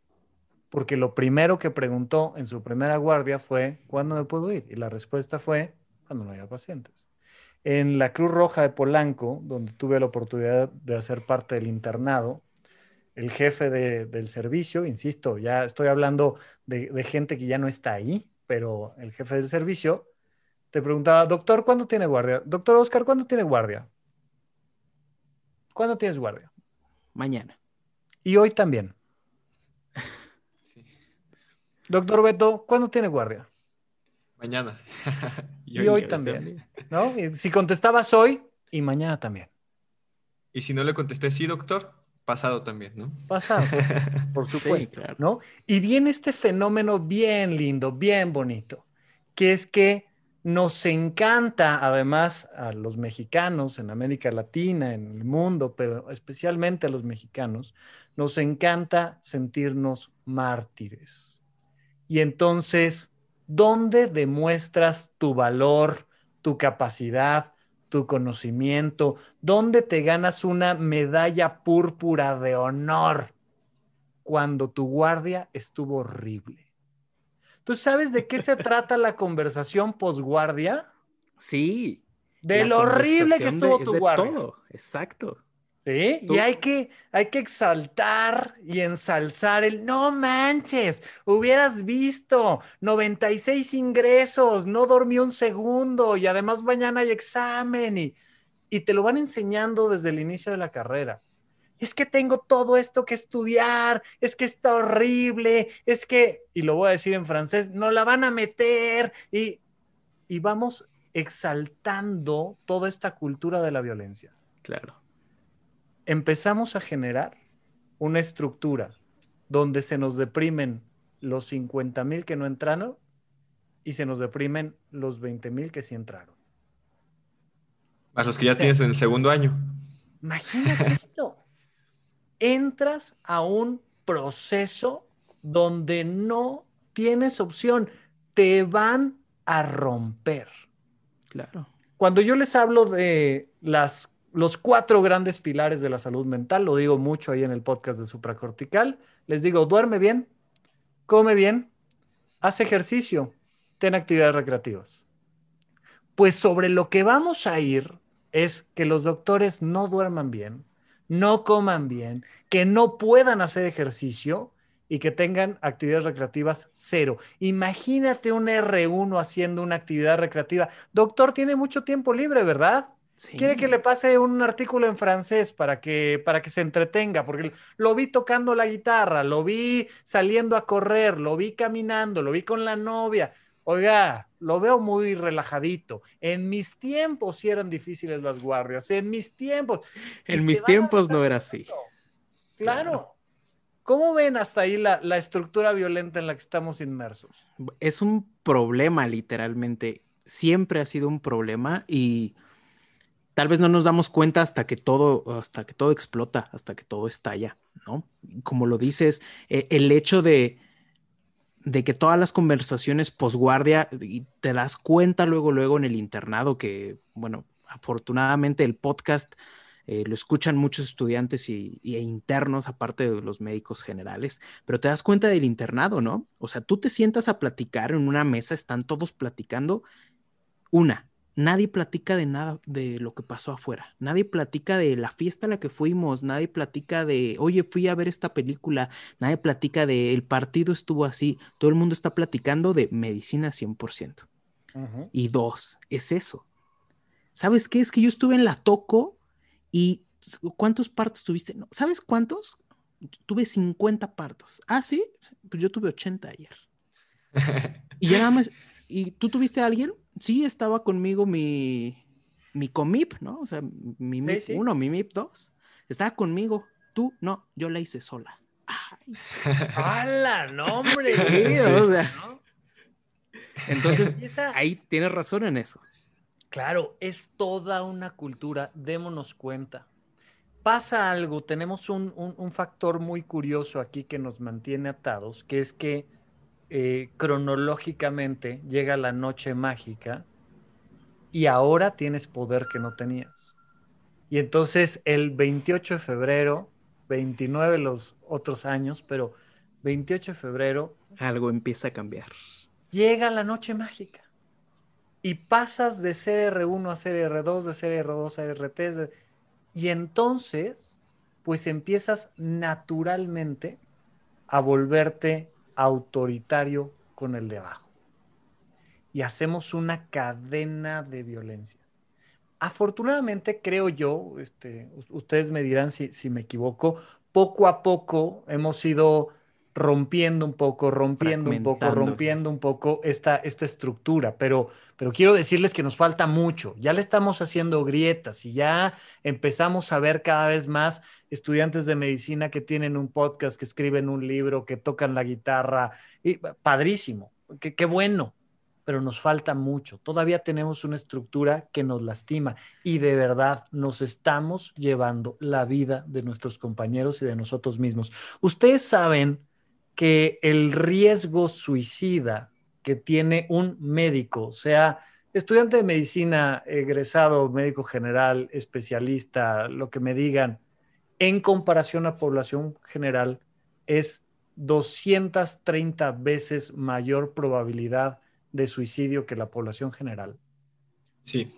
Porque lo primero que preguntó en su primera guardia fue, ¿cuándo me puedo ir? Y la respuesta fue, cuando no haya pacientes. En la Cruz Roja de Polanco, donde tuve la oportunidad de hacer parte del internado, el jefe del servicio, insisto, ya estoy hablando de, gente que ya no está ahí, pero el jefe del servicio te preguntaba, doctor, ¿cuándo tiene guardia? Doctor Oscar, ¿cuándo tiene guardia? ¿Cuándo tienes guardia? Mañana. Y hoy también. Doctor Beto, ¿cuándo tiene guardia? Mañana. y, hoy, también. ¿No? si contestabas hoy y mañana también. Y si no le contesté sí, doctor, pasado también, ¿no? Pasado, por supuesto, ¿no? Y viene este fenómeno bien lindo, bien bonito, que es que nos encanta, además, a los mexicanos en América Latina, en el mundo, pero especialmente a los mexicanos, nos encanta sentirnos mártires. Y entonces, ¿dónde demuestras tu valor, tu capacidad, tu conocimiento, dónde te ganas una medalla púrpura de honor cuando tu guardia estuvo horrible. ¿Tú sabes de qué se trata la conversación posguardia? Sí. De lo horrible que estuvo tu guardia. Todo. Exacto. Y hay que, hay que exaltar y ensalzar el, no manches, hubieras visto 96 ingresos, no dormí un segundo y además mañana hay examen y, y te lo van enseñando desde el inicio de la carrera. Es que tengo todo esto que estudiar, es que está horrible, es que, y lo voy a decir en francés, no la van a meter y, y vamos exaltando toda esta cultura de la violencia. Claro empezamos a generar una estructura donde se nos deprimen los 50 mil que no entraron y se nos deprimen los 20 mil que sí entraron. A los que ya tienes en el segundo año. Imagínate esto. Entras a un proceso donde no tienes opción. Te van a romper. Claro. Cuando yo les hablo de las los cuatro grandes pilares de la salud mental, lo digo mucho ahí en el podcast de supracortical, les digo, duerme bien, come bien, haz ejercicio, ten actividades recreativas. Pues sobre lo que vamos a ir es que los doctores no duerman bien, no coman bien, que no puedan hacer ejercicio y que tengan actividades recreativas cero. Imagínate un R1 haciendo una actividad recreativa. Doctor, tiene mucho tiempo libre, ¿verdad? Quiere que le pase un artículo en francés para que, para que se entretenga, porque lo vi tocando la guitarra, lo vi saliendo a correr, lo vi caminando, lo vi con la novia. Oiga, lo veo muy relajadito. En mis tiempos sí eran difíciles las guardias, en mis tiempos. En mis tiempos no era así. Claro. ¿Cómo ven hasta ahí la, la estructura violenta en la que estamos inmersos? Es un problema, literalmente. Siempre ha sido un problema y tal vez no nos damos cuenta hasta que todo, hasta que todo explota, hasta que todo estalla, ¿no? Como lo dices, e, el hecho de, de que todas las conversaciones posguardia, y te das cuenta luego, luego en el internado que, bueno, afortunadamente el podcast eh, lo escuchan muchos estudiantes y, e internos, aparte de los médicos generales, pero te das cuenta del internado, ¿no? O sea, tú te sientas a platicar en una mesa, están todos platicando, una, nadie platica de nada de lo que pasó afuera. Nadie platica de la fiesta a la que fuimos, nadie platica de, oye, fui a ver esta película, nadie platica de el partido estuvo así. Todo el mundo está platicando de medicina 100%. Y dos, es eso. ¿Sabes qué? Es que yo estuve en la Toco y ¿cuántos partos tuviste? ¿Sabes cuántos? Tuve 50 partos. Ah, sí, pues yo tuve 80 ayer. y ya nada más, ¿y tú tuviste a alguien? Sí estaba conmigo mi, mi comip, ¿no? O sea, mi MIP 1, mi MIP 2. Estaba conmigo. Tú, no, yo la hice sola. Ay. ¡Hala, no, hombre! Sí, o sea, Entonces, ahí tienes razón en eso. Claro, es toda una cultura, démonos cuenta. Pasa algo, tenemos un, factor muy curioso aquí que nos mantiene atados, que es que eh, cronológicamente llega la noche mágica y ahora tienes poder que no tenías. Y entonces el 28 de febrero, 29 los otros años, pero 28 de febrero... Algo empieza a cambiar. Llega la noche mágica y pasas de ser R1 a ser R2, de ser R2 a RT, y entonces, pues empiezas naturalmente a volverte autoritario con el de abajo. Y hacemos una cadena de violencia. Afortunadamente, creo yo, este, ustedes me dirán si, si me equivoco, poco a poco hemos ido rompiendo un poco, rompiendo un poco, rompiendo un poco esta, esta estructura, pero, pero quiero decirles que nos falta mucho. Ya le estamos haciendo grietas y ya empezamos a ver cada vez más estudiantes de medicina que tienen un podcast, que escriben un libro, que tocan la guitarra. Y, padrísimo, qué, qué bueno, pero nos falta mucho. Todavía tenemos una estructura que nos lastima y de verdad nos estamos llevando la vida de nuestros compañeros y de nosotros mismos. Ustedes saben que el riesgo suicida que tiene un médico, sea estudiante de medicina, egresado, médico general, especialista, lo que me digan, en comparación a población general, es 230 veces mayor probabilidad de suicidio que la población general. Sí.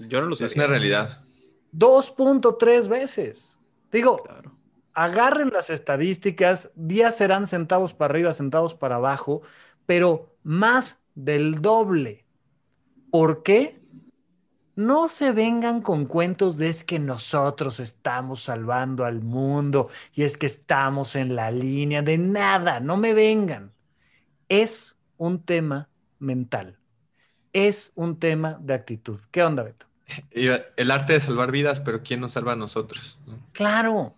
Yo no lo sé. Es una realidad. 2.3 veces. Digo, claro agarren las estadísticas, días serán centavos para arriba, centavos para abajo, pero más del doble. ¿Por qué? No se vengan con cuentos de es que nosotros estamos salvando al mundo y es que estamos en la línea de nada, no me vengan. Es un tema mental, es un tema de actitud. ¿Qué onda, Beto? El arte de salvar vidas, pero ¿quién nos salva a nosotros? Claro,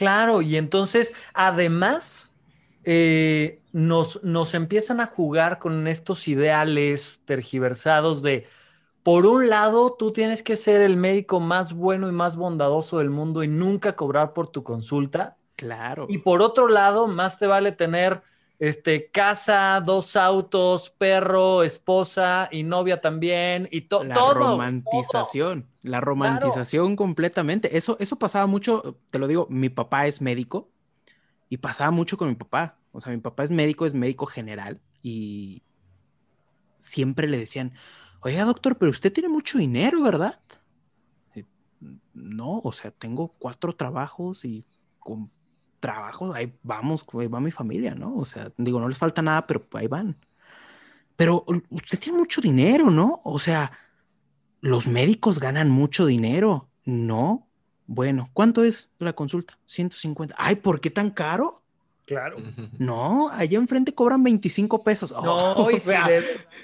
Claro, y entonces además eh, nos, nos empiezan a jugar con estos ideales tergiversados de, por un lado, tú tienes que ser el médico más bueno y más bondadoso del mundo y nunca cobrar por tu consulta. Claro. Y por otro lado, más te vale tener este, casa, dos autos, perro, esposa y novia también y todo. La romantización, la romantización completamente. Eso, eso pasaba mucho, te lo digo, mi papá es médico y pasaba mucho con mi papá. O sea, mi papá es médico, es médico general y siempre le decían, oiga doctor, pero usted tiene mucho dinero, ¿verdad? no, o sea, tengo cuatro trabajos y con trabajo, ahí vamos, ahí va mi familia, ¿no? O sea, digo, no les falta nada, pero ahí van. Pero usted tiene mucho dinero, ¿no? O sea, los médicos ganan mucho dinero, ¿no? Bueno, ¿cuánto es la consulta? 150. Ay, ¿por qué tan caro? Claro. No, allá enfrente cobran 25 pesos. No, o si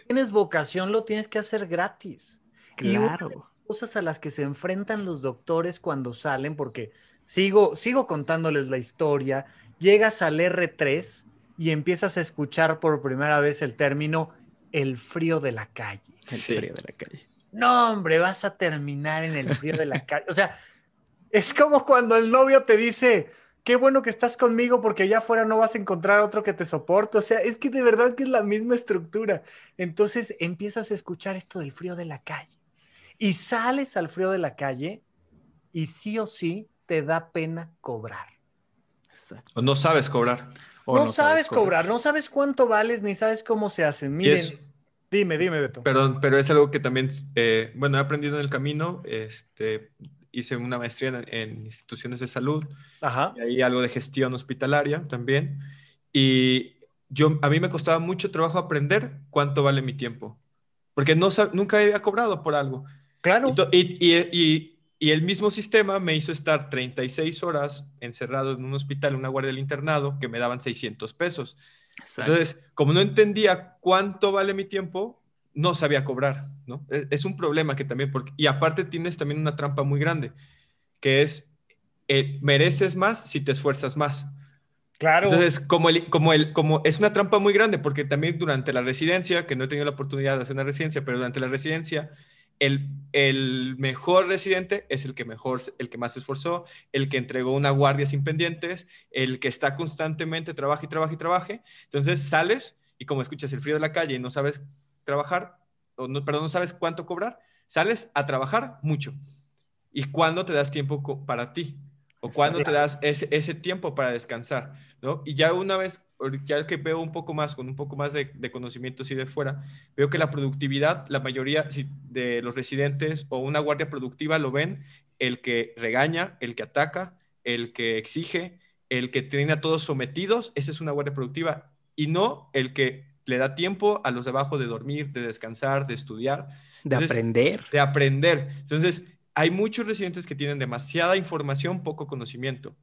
tienes vocación, lo tienes que hacer gratis. Claro. Y cosas a las que se enfrentan los doctores cuando salen, porque Sigo, sigo contándoles la historia. Llegas al R3 y empiezas a escuchar por primera vez el término el frío de la calle. El frío de la calle. No, hombre, vas a terminar en el frío de la calle. O sea, es como cuando el novio te dice, qué bueno que estás conmigo porque allá afuera no vas a encontrar otro que te soporte. O sea, es que de verdad que es la misma estructura. Entonces empiezas a escuchar esto del frío de la calle y sales al frío de la calle y sí o sí te da pena cobrar. O no sabes cobrar. no, sabes, cobrar. no sabes cuánto vales ni sabes cómo se hacen. Miren, dime, dime, Beto. Perdón, pero es algo que también, eh, bueno, he aprendido en el camino. Este, hice una maestría en, instituciones de salud. Ajá. Y ahí algo de gestión hospitalaria también. Y yo, a mí me costaba mucho trabajo aprender cuánto vale mi tiempo. Porque no, nunca había cobrado por algo. Claro. y, y y el mismo sistema me hizo estar 36 horas encerrado en un hospital, en una guardia del internado, que me daban 600 pesos. Entonces, como no entendía cuánto vale mi tiempo, no sabía cobrar, ¿no? E, es, un problema que también, porque, y aparte tienes también una trampa muy grande, que es, eh, mereces más si te esfuerzas más. Claro. Entonces, como, el, como, el, como es una trampa muy grande, porque también durante la residencia, que no he tenido la oportunidad de hacer una residencia, pero durante la residencia, el, el, mejor residente es el que mejor, el que más se esforzó, el que entregó una guardia sin pendientes, el que está constantemente trabaja y trabaja y trabaje. Entonces sales y como escuchas el frío de la calle y no sabes trabajar, o no, perdón, no sabes cuánto cobrar, sales a trabajar mucho. ¿Y cuándo te das tiempo para ti? ¿O cuándo te das ese, ese, tiempo para descansar? ¿no? Y ya una vez, ya que veo un poco más, con un poco más de, de conocimientos y de fuera, veo que la productividad, la mayoría de los residentes o una guardia productiva lo ven el que regaña, el que ataca, el que exige, el que tiene a todos sometidos, esa es una guardia productiva, y no el que le da tiempo a los de abajo de dormir, de descansar, de estudiar. De aprender. De aprender. Entonces, hay muchos residentes que tienen demasiada información, poco conocimiento.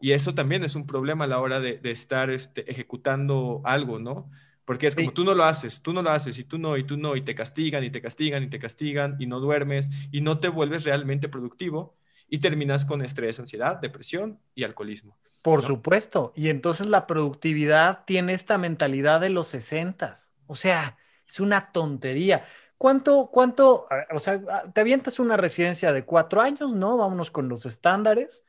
Y eso también es un problema a la hora de, estar este, ejecutando algo, ¿no? Porque es como tú no lo haces, tú no lo haces, y tú no, y tú no, y te castigan, y te castigan, y te castigan, y no duermes, y no te vuelves realmente productivo, y terminas con estrés, ansiedad, depresión y alcoholismo. Por supuesto. Y entonces la productividad tiene esta mentalidad de los sesentas. O sea, es una tontería. ¿Cuánto, cuánto, o sea, te avientas una residencia de cuatro años, ¿no? Vámonos con los estándares.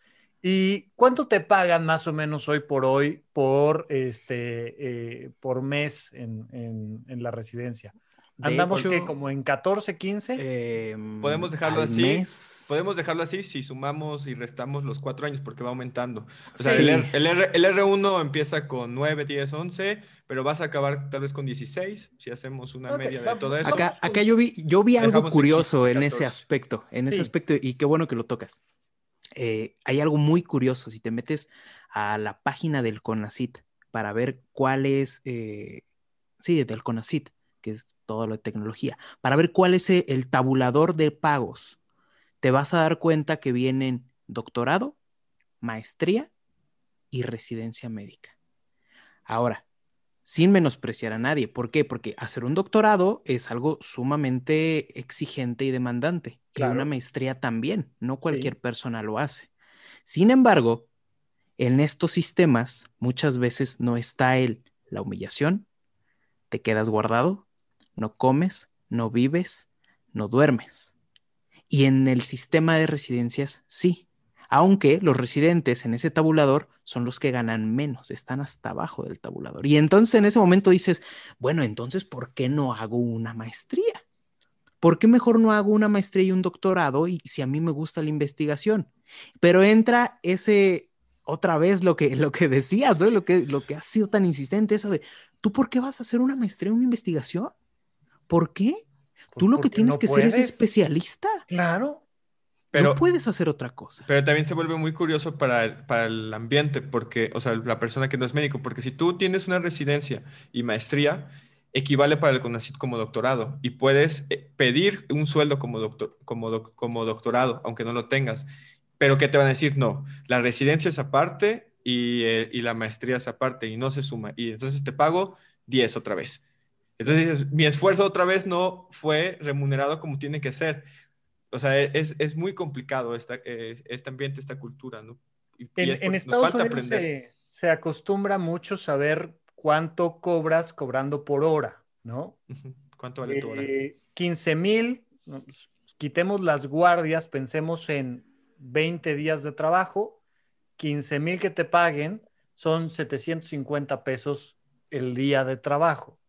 ¿Y cuánto te pagan más o menos hoy por hoy por, este, eh, por mes en, en, la residencia? Andamos que como en 14, 15. Em, podemos dejarlo así. Podemos dejarlo así si sumamos y restamos los cuatro años porque va aumentando. O sea, el, R, 1 empieza con 9, 10, 11, pero vas a acabar tal vez con 16 si hacemos una media de todo eso. Acá, acá yo vi, yo vi algo curioso en ese aspecto, en ese aspecto, y qué bueno que lo tocas. Eh, hay algo muy curioso. Si te metes a la página del CONACIT para ver cuál es, eh, sí, del CONACIT, que es todo lo de tecnología, para ver cuál es e, el tabulador de pagos, te vas a dar cuenta que vienen doctorado, maestría y residencia médica. Ahora, sin menospreciar a nadie. ¿Por qué? Porque hacer un doctorado es algo sumamente exigente y demandante. Y una maestría también. No cualquier persona lo hace. Sin embargo, en estos sistemas muchas veces no está el, la humillación, te quedas guardado, no comes, no vives, no duermes. Y en el sistema de residencias sí, aunque los residentes en ese tabulador son los que ganan menos, están hasta abajo del tabulador. Y entonces en ese momento dices, bueno, entonces, ¿por qué no hago una maestría? ¿Por qué mejor no hago una maestría y un doctorado y si a mí me gusta la investigación? Pero entra ese, otra vez lo que, lo que decías, ¿no? lo, que, lo que ha sido tan insistente, eso de, ¿tú por qué vas a hacer una maestría en una investigación? ¿Por qué? Pues Tú lo que tienes que ser es especialista. Claro. Pero, no puedes hacer otra cosa. Pero también se vuelve muy curioso para el, para el ambiente, porque, o sea, la persona que no es médico, porque si tú tienes una residencia y maestría, equivale para el CONACYT como doctorado y puedes eh, pedir un sueldo como, doctor, como, como doctorado, aunque no lo tengas. Pero ¿qué te van a decir? No, la residencia es aparte y, eh, y la maestría es aparte y no se suma. Y entonces te pago 10 otra vez. Entonces mi esfuerzo otra vez no fue remunerado como tiene que ser. O sea, es, es muy complicado esta, eh, este ambiente, esta cultura, ¿no? en, Estados Unidos se, se, acostumbra mucho saber cuánto cobras cobrando por hora, ¿no? ¿Cuánto vale tu hora? 15 eh, mil, pues, quitemos las guardias, pensemos en 20 días de trabajo, 15 mil que te paguen son 750 pesos el día de trabajo.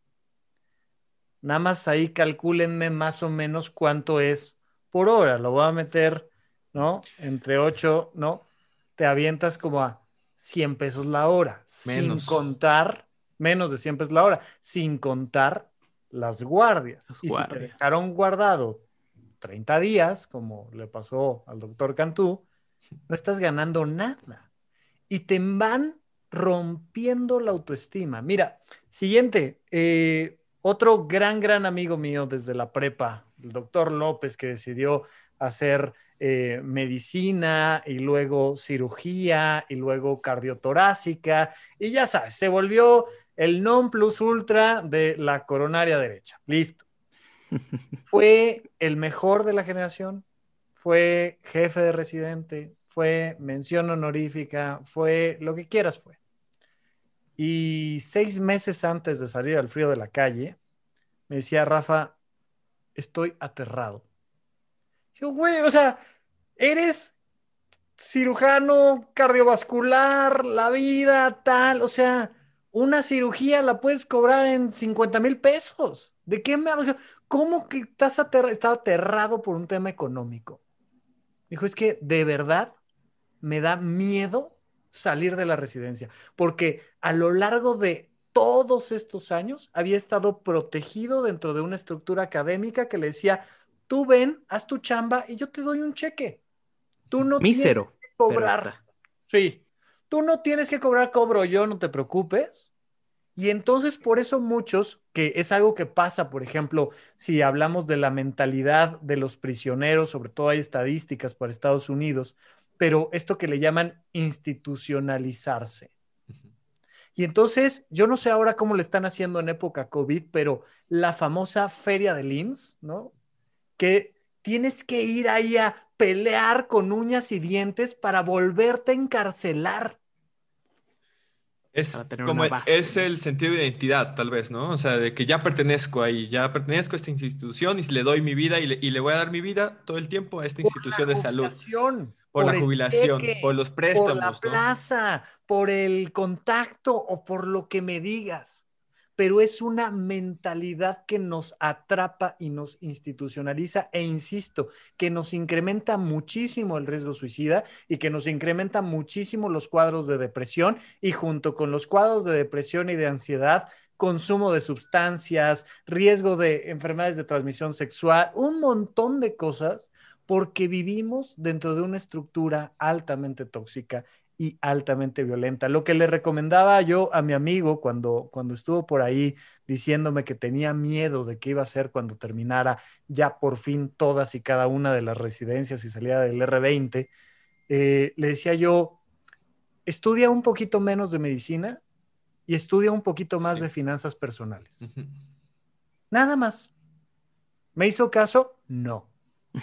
Nada más ahí calcúlenme más o menos cuánto es por hora. Lo voy a meter, ¿no? Entre 8, ¿no? Te avientas como a 100 pesos la hora, sin contar, menos de 100 pesos la hora, sin contar las guardias. y si te dejaron guardado 30 días, como le pasó al doctor Cantú, no estás ganando nada. Y te van rompiendo la autoestima. Mira, siguiente, eh, otro gran, gran amigo mío desde la prepa, el doctor López, que decidió hacer eh, medicina y luego cirugía y luego cardiotorácica y ya sabes, se volvió el non plus ultra de la coronaria derecha. Listo. Fue el mejor de la generación, fue jefe de residente, fue mención honorífica, fue lo que quieras fue. Y seis meses antes de salir al frío de la calle, me decía Rafa, estoy aterrado. Yo, güey, o sea, eres cirujano cardiovascular, la vida, tal, o sea, una cirugía la puedes cobrar en 50 mil pesos. ¿De qué me hablas? ¿Cómo que estás estaba aterrado por un tema económico? Dijo, es que de verdad me da miedo salir de la residencia, porque a lo largo de todos estos años había estado protegido dentro de una estructura académica que le decía, tú ven, haz tu chamba y yo te doy un cheque. Tú no Mísero, tienes que cobrar. Sí, tú no tienes que cobrar, cobro yo, no te preocupes. Y entonces por eso muchos, que es algo que pasa, por ejemplo, si hablamos de la mentalidad de los prisioneros, sobre todo hay estadísticas para Estados Unidos, pero esto que le llaman institucionalizarse. Y entonces, yo no sé ahora cómo le están haciendo en época COVID, pero la famosa feria del IMSS, ¿no? Que tienes que ir ahí a pelear con uñas y dientes para volverte a encarcelar. Es como es el sentido de identidad, tal vez, ¿no? O sea, de que ya pertenezco ahí, ya pertenezco a esta institución y le doy mi vida y le, voy a dar mi vida todo el tiempo a esta institución de salud. Por, la jubilación, por los préstamos. Por la plaza, por el contacto o por lo que me digas pero es una mentalidad que nos atrapa y nos institucionaliza e insisto, que nos incrementa muchísimo el riesgo suicida y que nos incrementa muchísimo los cuadros de depresión y junto con los cuadros de depresión y de ansiedad, consumo de sustancias, riesgo de enfermedades de transmisión sexual, un montón de cosas porque vivimos dentro de una estructura altamente tóxica y altamente violenta. Lo que le recomendaba yo a mi amigo cuando, cuando estuvo por ahí diciéndome que tenía miedo de qué iba a hacer cuando terminara ya por fin todas y cada una de las residencias y salía del R20, eh, le decía yo, estudia un poquito menos de medicina y estudia un poquito más de finanzas personales. Nada más. ¿Me hizo caso? No.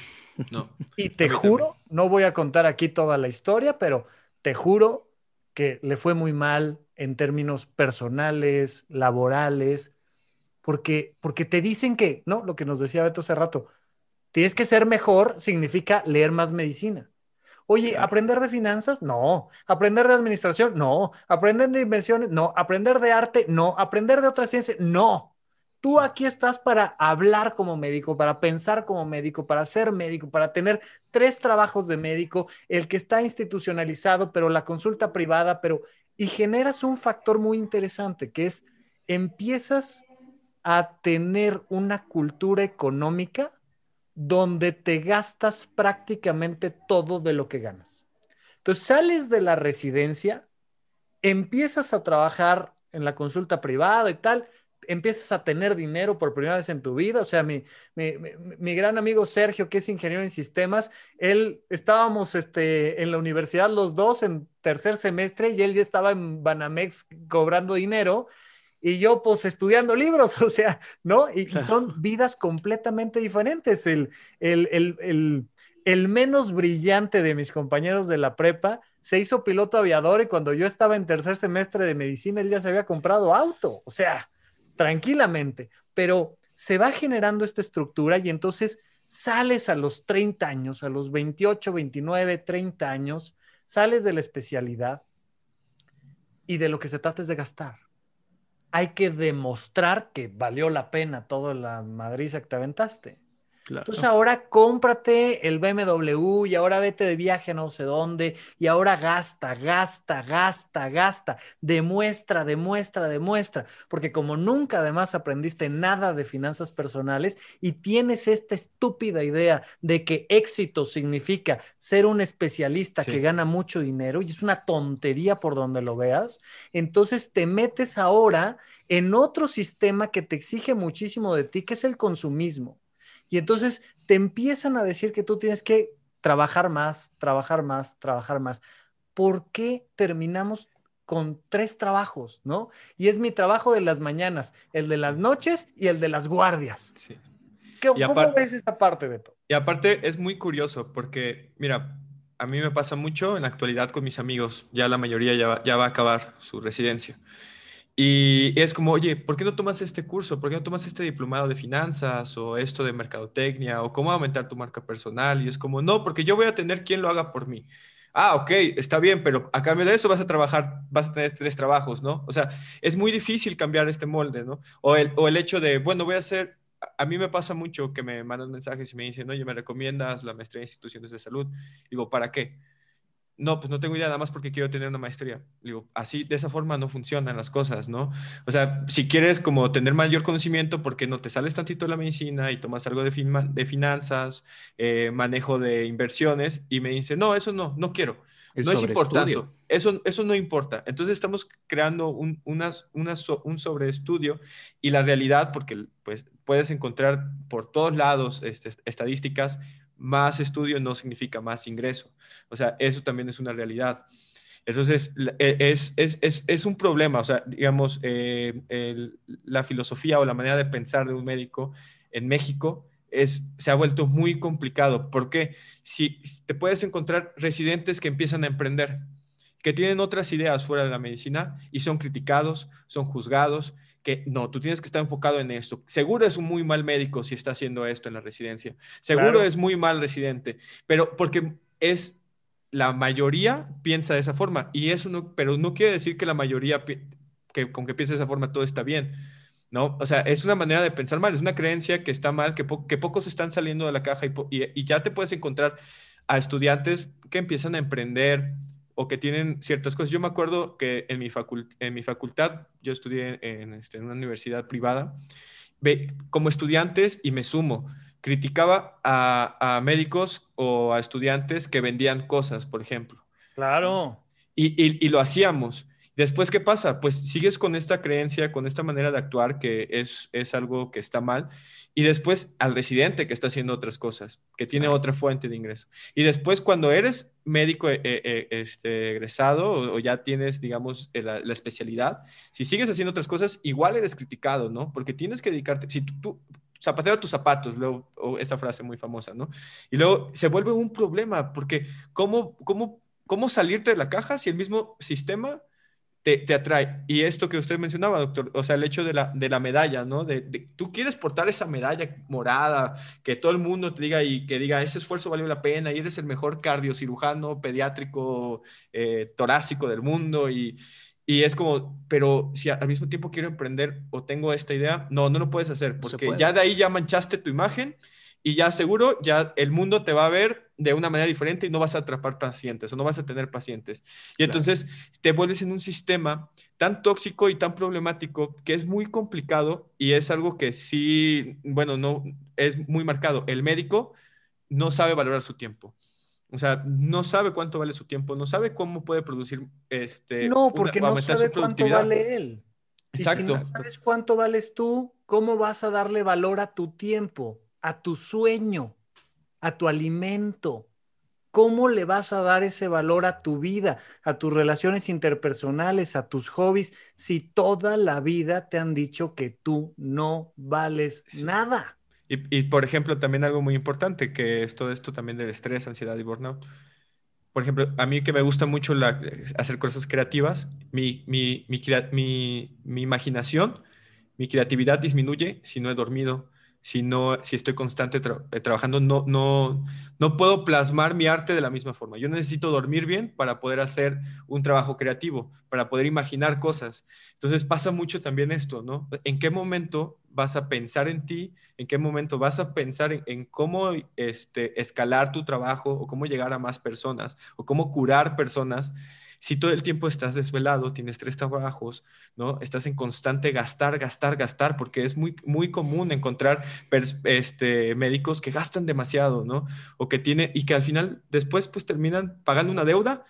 No. Y te juro, no voy a contar aquí toda la historia, pero te juro que le fue muy mal en términos personales, laborales, porque, porque te dicen que, ¿no? Lo que nos decía Beto hace rato, tienes que ser mejor significa leer más medicina. Oye, ¿aprender de finanzas? No. ¿Aprender de administración? No. ¿Aprender de invenciones? No. ¿Aprender de arte? No. ¿Aprender de otra ciencia? No. Tú aquí estás para hablar como médico, para pensar como médico, para ser médico, para tener tres trabajos de médico, el que está institucionalizado, pero la consulta privada, pero... Y generas un factor muy interesante, que es, empiezas a tener una cultura económica donde te gastas prácticamente todo de lo que ganas. Entonces sales de la residencia, empiezas a trabajar en la consulta privada y tal, empiezas a tener dinero por primera vez en tu vida. O sea, mi, mi, gran amigo Sergio, que es ingeniero en sistemas, él estábamos este, en la universidad los dos en tercer semestre y él ya estaba en Banamex cobrando dinero y yo pues estudiando libros, o sea, ¿no? Y, son vidas completamente diferentes. El, el, el, el, menos brillante de mis compañeros de la prepa se hizo piloto aviador y cuando yo estaba en tercer semestre de medicina, él ya se había comprado auto. O sea, tranquilamente, pero se va generando esta estructura y entonces sales a los 30 años, a los 28, 29, 30 años, sales de la especialidad y de lo que se trata es de gastar. Hay que demostrar que valió la pena toda la madriza que te aventaste. Entonces ahora cómprate el BMW y ahora vete de viaje a no sé dónde y ahora gasta, gasta, gasta, gasta, demuestra, demuestra, demuestra, porque como nunca además aprendiste nada de finanzas personales y tienes esta estúpida idea de que éxito significa ser un especialista que gana mucho dinero y es una tontería por donde lo veas, entonces te metes ahora en otro sistema que te exige muchísimo de ti, que es el consumismo. Y entonces te empiezan a decir que tú tienes que trabajar más, trabajar más, trabajar más. ¿Por qué terminamos con tres trabajos, no? Y es mi trabajo de las mañanas, el de las noches y el de las guardias. Sí. ¿Cómo ves esta parte, Beto? Y aparte es muy curioso porque, mira, a mí me pasa mucho en la actualidad con mis amigos, ya la mayoría ya va, ya va a acabar su residencia. Y es como, oye, ¿por qué no tomas este curso? ¿Por qué no tomas este diplomado de finanzas o esto de mercadotecnia o cómo aumentar tu marca personal? Y es como, no, porque yo voy a tener quien lo haga por mí. Ah, ok, está bien, pero a cambio de eso vas a trabajar, vas a tener tres trabajos, ¿no? O sea, es muy difícil cambiar este molde, ¿no? O el, o el hecho de, bueno, voy a hacer, a mí me pasa mucho que me mandan mensajes y me dicen, oye, ¿me recomiendas la maestría en instituciones de salud? Digo, ¿para qué? No, pues no tengo idea, nada más porque quiero tener una maestría. Digo, así, de esa forma no funcionan las cosas, ¿no? O sea, si quieres como tener mayor conocimiento, porque no te sales tantito de la medicina y tomas algo de, de finanzas, eh, manejo de inversiones, y me dice, no, eso no, no quiero. no es importante. Eso, eso no importa. Entonces estamos creando un, un sobreestudio y la realidad, porque pues puedes encontrar por todos lados este, estadísticas, más estudio no significa más ingreso. O sea, eso también es una realidad. Entonces, e, es, es, es, es un problema, o sea, digamos, eh, la filosofía o la manera de pensar de un médico en México es, se ha vuelto muy complicado, porque si te puedes encontrar residentes que empiezan a emprender, que tienen otras ideas fuera de la medicina y son criticados, son juzgados, que no, tú tienes que estar enfocado en esto. Seguro es un muy mal médico si está haciendo esto en la residencia. Seguro es muy mal residente, pero porque es la mayoría piensa de esa forma y eso no, pero no quiere decir que la mayoría que con que piense de esa forma todo está bien. ¿no? O sea, es una manera de pensar mal, es una creencia que está mal, que, que pocos están saliendo de la caja y, y, ya te puedes encontrar a estudiantes que empiezan a emprender, o que tienen ciertas cosas. Yo me acuerdo que en mi, en mi facultad, yo estudié en, este, en una universidad privada, ve, como estudiantes, y me sumo, criticaba a, a, médicos o a estudiantes que vendían cosas, por ejemplo. Claro. Y, y, y lo hacíamos. Después, ¿qué pasa? Pues sigues con esta creencia, con esta manera de actuar que es, es algo que está mal. Y después al residente que está haciendo otras cosas, que tiene otra fuente de ingreso. Y después cuando eres médico eh, eh, este, egresado o, ya tienes, digamos, eh, la, especialidad, si sigues haciendo otras cosas, igual eres criticado, ¿no? Porque tienes que dedicarte, si tú, tú zapatero a tus zapatos, luego, o esa frase muy famosa, ¿no? Y luego se vuelve un problema, porque ¿cómo, cómo, cómo salirte de la caja si el mismo sistema te, atrae. Y esto que usted mencionaba, doctor, o sea, el hecho de la, de la medalla, ¿no? De, tú quieres portar esa medalla morada, que todo el mundo te diga y que diga, ese esfuerzo valió la pena y eres el mejor cardiocirujano pediátrico eh, torácico del mundo y, y es como, pero si al mismo tiempo quiero emprender o tengo esta idea, no, no lo puedes hacer porque ya de ahí ya manchaste tu imagen y ya seguro ya el mundo te va a ver de una manera diferente y no vas a atrapar pacientes o no vas a tener pacientes. Y entonces te vuelves en un sistema tan tóxico y tan problemático que es muy complicado y es algo que sí, bueno, no es muy marcado. El médico no sabe valorar su tiempo. O sea, no sabe cuánto vale su tiempo, no sabe cómo puede producir este. No, porque no sabe cuánto vale él. Exacto. Y si no sabes cuánto vales tú, ¿cómo vas a darle valor a tu tiempo? A tu sueño, a tu alimento. ¿Cómo le vas a dar ese valor a tu vida, a tus relaciones interpersonales, a tus hobbies, si toda la vida te han dicho que tú no vales nada? Y, por ejemplo, también algo muy importante, que es todo esto también del estrés, ansiedad y burnout. Por ejemplo, a mí que me gusta mucho hacer cosas creativas, mi, mi, mi imaginación, mi creatividad disminuye si no he dormido, si no, si estoy constante eh, trabajando, no, no, no puedo plasmar mi arte de la misma forma. Yo necesito dormir bien para poder hacer un trabajo creativo, para poder imaginar cosas. Entonces pasa mucho también esto, ¿no? ¿En qué momento vas a pensar en ti? ¿En qué momento vas a pensar en, en cómo este, escalar tu trabajo o cómo llegar a más personas o cómo curar personas? Si todo el tiempo estás desvelado, tienes tres trabajos, ¿no? Estás en constante gastar, gastar, gastar, porque es muy, muy común encontrar este, médicos que gastan demasiado, ¿no? O que tienen, y que al final después pues terminan pagando una deuda,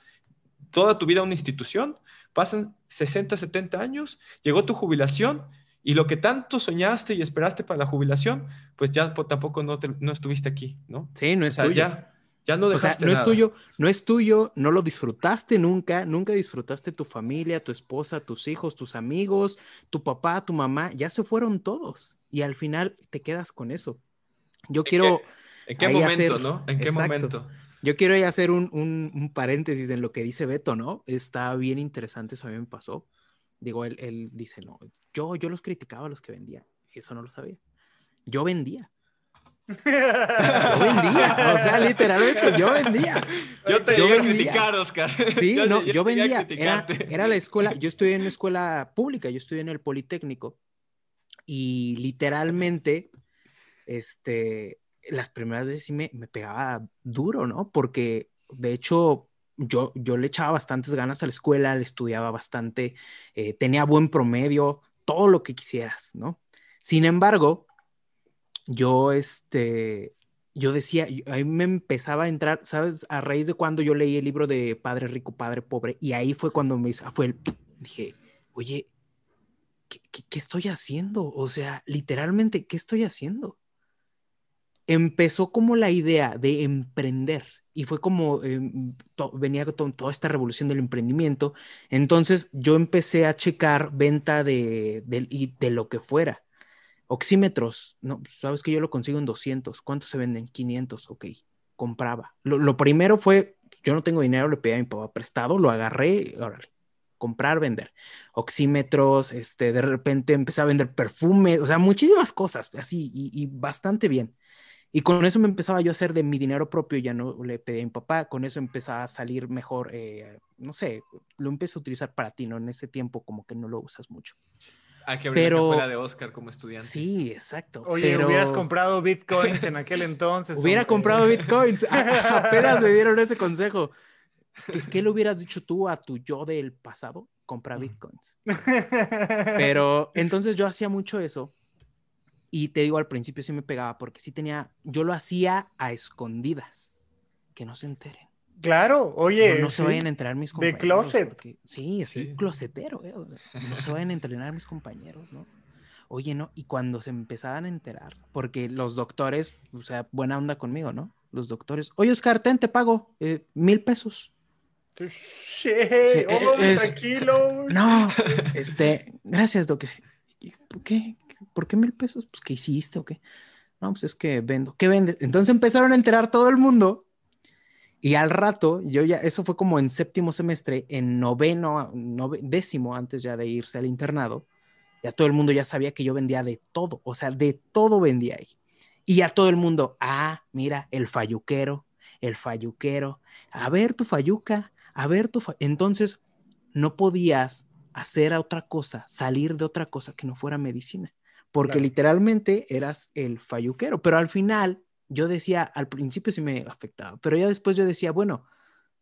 toda tu vida a una institución, pasan 60, 70 años, llegó tu jubilación y lo que tanto soñaste y esperaste para la jubilación, pues ya tampoco no, no estuviste aquí, ¿no? Sí, no es o Ya, ya no dejaste o sea, no es tuyo, no es tuyo, no lo disfrutaste nunca, nunca disfrutaste tu familia, tu esposa, tus hijos, tus amigos, tu papá, tu mamá, ya se fueron todos y al final te quedas con eso. Yo quiero... ¿En qué momento, no? ¿En qué momento? Yo quiero ya hacer un, un, paréntesis en lo que dice Beto, ¿no? Está bien interesante, eso a mí me pasó. Digo, él, él dice, no, yo, yo los criticaba a los que vendían. Eso no lo sabía. Yo vendía. Yo vendía, o sea, literalmente yo vendía. Yo te Yo iba a vendía. criticar, Oscar. Sí, Yo- no, yo yo vendía. Era, era la escuela, yo estudié en una escuela pública, yo estudié en el Politécnico y literalmente, este, las primeras veces sí me, me pegaba duro, ¿no? Porque de hecho yo, yo le echaba bastantes ganas a la escuela, le estudiaba bastante, eh, tenía buen promedio, todo lo que quisieras, ¿no? Sin embargo, yo, este, yo decía, ahí me empezaba a entrar, ¿sabes? A raíz de cuando yo leí el libro de Padre Rico, Padre Pobre, y ahí fue cuando me fue el, dije, oye, ¿qué, qué, qué estoy haciendo? O sea, literalmente, ¿qué estoy haciendo? Empezó como la idea de emprender y fue como eh, to- venía to- toda esta revolución del emprendimiento. Entonces yo empecé a checar venta de, de- y de lo que fuera. Oxímetros, no, sabes que yo lo consigo en 200. ¿Cuántos se venden? 500, ok. Compraba. Lo, lo primero fue, yo no tengo dinero, le pedí a mi papá prestado, lo agarré, órale, comprar, vender. Oxímetros, este, de repente empecé a vender perfumes, o sea, muchísimas cosas, así, y, y bastante bien. Y con eso me empezaba yo a hacer de mi dinero propio, ya no le pedí a mi papá, con eso empezaba a salir mejor, eh, no sé, lo empecé a utilizar para ti, ¿no? En ese tiempo como que no lo usas mucho. Hay que abrir pero- la escuela de Oscar como estudiante. Sí, exacto. Oye, pero hubieras comprado bitcoins en aquel entonces. Hubiera hombre. comprado bitcoins. Apenas me dieron ese consejo. ¿Qué, qué le hubieras dicho tú a tu yo del pasado? Compra bitcoins. Pero entonces yo hacía mucho eso. Y te digo, al principio sí me pegaba porque sí tenía, yo lo hacía a escondidas. Que no se enteren. Claro, oye. no, no se sí. vayan a enterar mis de compañeros. closet. porque- sí, así, Sí. closetero. eh, No se vayan a entrenar mis compañeros, ¿no? Oye, no, y cuando se empezaban a enterar, porque los doctores, o sea, buena onda conmigo, ¿no? Los doctores, oye, Oscar, ten, te pago eh, mil pesos. Sí, eh, oh, es- tranquilo. No, este, gracias, Doc. ¿Y ¿Por qué? ¿Por qué mil pesos? Pues, ¿qué hiciste o qué? No, pues es que vendo. ¿Qué vende? Entonces empezaron a enterar todo el mundo. Y al rato, yo ya, eso fue como en séptimo semestre, en noveno, nove- décimo, antes ya de irse al internado, ya todo el mundo ya sabía que yo vendía de todo, o sea, de todo vendía ahí. Y ya todo el mundo, ah, mira, el falluquero, el falluquero, a ver tu falluca, a ver tu fa-". Entonces, no podías hacer a otra cosa, salir de otra cosa que no fuera medicina, porque Claro. literalmente eras el falluquero, pero al final yo decía, al principio sí me afectaba, pero ya después yo decía, bueno,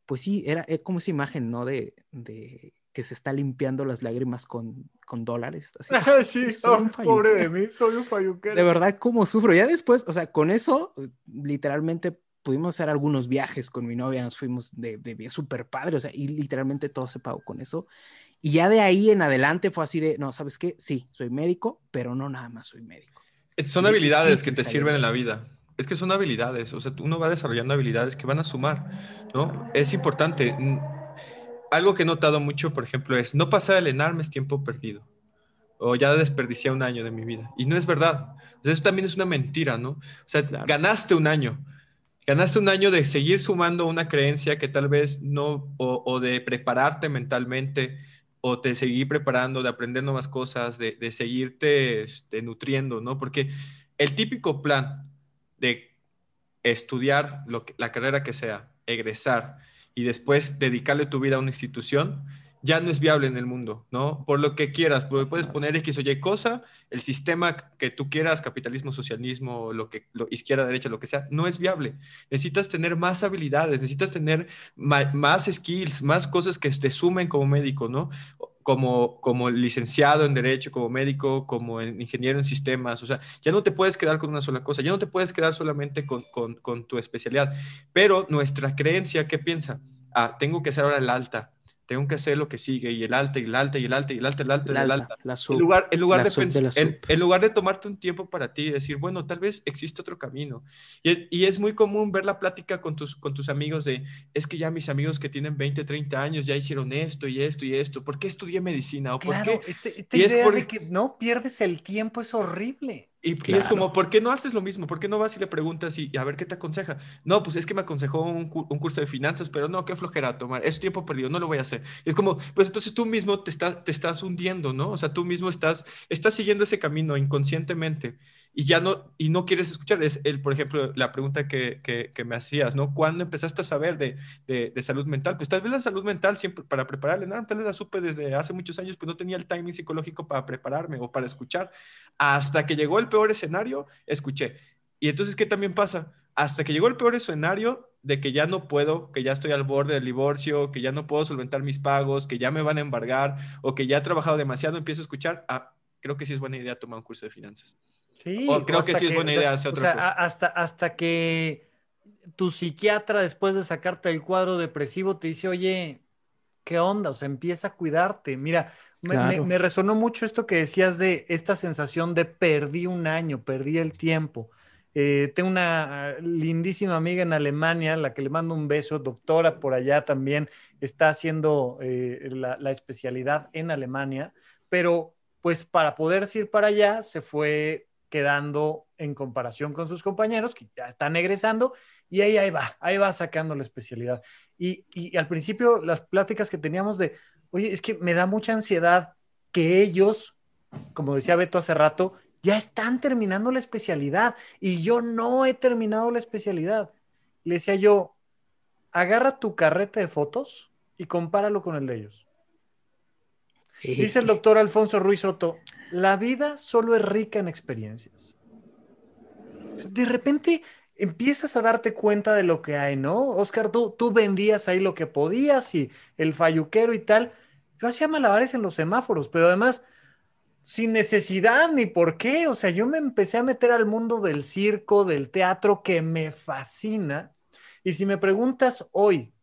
pues sí, era, es como esa imagen, ¿no? De, de que se está limpiando las lágrimas con, con dólares. Así, sí, soy oh, pobre de mí, soy un falluquero. De verdad, cómo sufro. Ya después, o sea, con eso, eh, literalmente pudimos hacer algunos viajes con mi novia, nos fuimos de, de súper padre, o sea, y literalmente todo se pagó con eso. Y ya de ahí en adelante fue así de, no, ¿sabes qué? Sí, soy médico, pero no nada más soy médico. Es- Son Y es habilidades que te sirven en la vida. Es que son habilidades, o sea, uno va desarrollando habilidades que van a sumar, ¿no? Es importante. Algo que he notado mucho, por ejemplo, es no pasar el enarme es tiempo perdido. O ya desperdicié un año de mi vida. Y no es verdad. O sea, eso también es una mentira, ¿no? O sea, Claro. ganaste un año. Ganaste un año de seguir sumando una creencia que tal vez no, o, o de prepararte mentalmente, o de seguir preparando, de aprender nuevas cosas, de, de seguirte este, nutriendo, ¿no? Porque el típico plan de estudiar lo que- la carrera que sea, egresar y después dedicarle tu vida a una institución, ya no es viable en el mundo, ¿no? Por lo que quieras, pu- puedes poner X o Y cosa, el sistema que tú quieras, capitalismo, socialismo, lo que, izquierda, derecha, lo que sea, no es viable. Necesitas tener más habilidades, necesitas tener más skills, más cosas que te sumen como médico, ¿no? Como, como licenciado en derecho, como médico, como en- ingeniero en sistemas, o sea, ya no te puedes quedar con una sola cosa, ya no te puedes quedar solamente con, con, tu especialidad. Pero nuestra creencia, ¿qué piensa? Ah, tengo que hacer ahora el alta, tengo que hacer lo que sigue, y el alta, y el alta, y el alta, y el alta, el alta, el alta, la En lugar, en, lugar la de la en, en lugar de tomarte un tiempo para ti y decir, bueno, tal vez existe otro camino. Y, y es muy común ver la plática con tus, con tus amigos de, es que ya mis amigos que tienen 20, 30 años ya hicieron esto y esto y esto. ¿Por qué estudié medicina? ¿O por Claro, qué? este- esta Y es idea por- de que no pierdes el tiempo es horrible. Y, es como, ¿por qué no haces lo mismo? ¿Por qué no vas y le preguntas y, a ver qué te aconseja? No, pues es que me aconsejó un, curso de finanzas, pero no, qué flojera tomar. Es tiempo perdido, no lo voy a hacer. es como, pues entonces tú mismo te, está, te estás hundiendo, ¿no? O sea, tú mismo estás, estás siguiendo ese camino inconscientemente y ya no, y no quieres escuchar. Es, el, por ejemplo, la pregunta que, que, me hacías, ¿no? ¿Cuándo empezaste a saber de, de, salud mental? Pues tal vez la salud mental siempre, para prepararle, ¿no? tal vez la supe desde hace muchos años, pues no tenía el timing psicológico para prepararme o para escuchar. Hasta que llegó el peor escenario, escuché. Y entonces, ¿qué también pasa? Hasta que llegó el peor escenario de que ya no puedo, que ya estoy al borde del divorcio, que ya no puedo solventar mis pagos, que ya me van a embargar o que ya he trabajado demasiado, empiezo a escuchar, ah, creo que sí es buena idea tomar un curso de finanzas. Sí, creo que sí es buena idea hacer otra cosa. Hasta, hasta que tu psiquiatra, después de sacarte el cuadro depresivo, te dice, oye, ¿qué onda? O sea, empieza a cuidarte. Mira, me, resonó mucho esto que decías de esta sensación de perdí un año, perdí el tiempo. Eh, tengo una lindísima amiga en Alemania, la que le mando un beso, doctora por allá también, está haciendo eh, la, la, especialidad en Alemania, pero pues para poder ir para allá se fue quedando en comparación con sus compañeros que ya están egresando y ahí, ahí va, ahí va sacando la especialidad. Y, y, al principio las pláticas que teníamos de, oye, es que me da mucha ansiedad que ellos, como decía Beto hace rato, ya están terminando la especialidad y yo no he terminado la especialidad. Le decía yo, agarra tu carrete de fotos y compáralo con el de ellos. Dice el doctor Alfonso Ruiz Soto, la vida solo es rica en experiencias. De repente empiezas a darte cuenta de lo que hay, ¿no? Oscar, tú, tú vendías ahí lo que podías y el falluquero y tal. Yo hacía malabares en los semáforos, pero además sin necesidad ni por qué. O sea, yo me empecé a meter al mundo del circo, del teatro, que me fascina. Y si me preguntas hoy,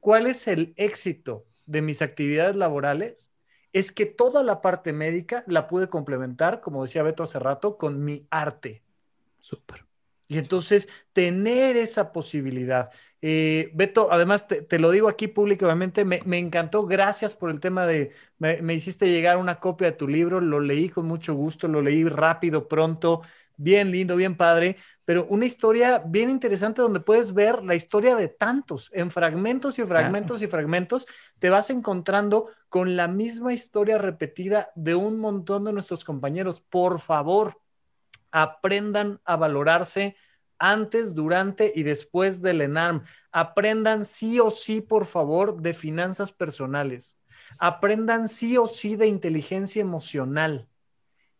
¿cuál es el éxito de mis actividades laborales? Es que toda la parte médica la pude complementar, como decía Beto hace rato, con mi arte. Súper. Y entonces, tener esa posibilidad. Eh, Beto, además, te, lo digo aquí públicamente, me, encantó, gracias por el tema de, me, me, hiciste llegar una copia de tu libro, lo leí con mucho gusto, lo leí rápido, pronto, bien lindo, bien padre, pero una historia bien interesante donde puedes ver la historia de tantos, en fragmentos y fragmentos y fragmentos, te vas encontrando con la misma historia repetida de un montón de nuestros compañeros. Por favor, aprendan a valorarse antes, durante y después del ENARM. Aprendan sí o sí, por favor, de finanzas personales. Aprendan sí o sí de inteligencia emocional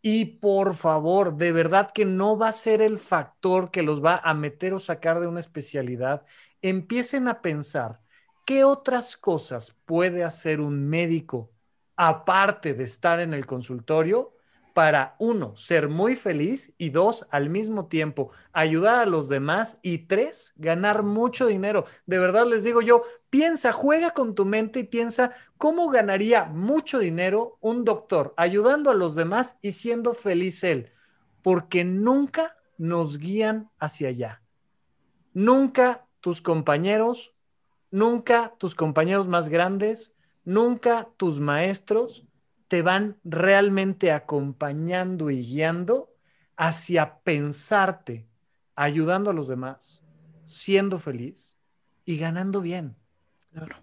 y por favor, de verdad que no va a ser el factor que los va a meter o sacar de una especialidad. Empiecen a pensar qué otras cosas puede hacer un médico aparte de estar en el consultorio para, uno, ser muy feliz y dos, al mismo tiempo, ayudar a los demás y tres, ganar mucho dinero. De verdad les digo yo, piensa, juega con tu mente y piensa cómo ganaría mucho dinero un doctor ayudando a los demás y siendo feliz él, porque nunca nos guían hacia allá. Nunca tus compañeros, nunca tus compañeros más grandes, nunca tus maestros te van realmente acompañando y guiando hacia pensarte, ayudando a los demás, siendo feliz y ganando bien. Claro.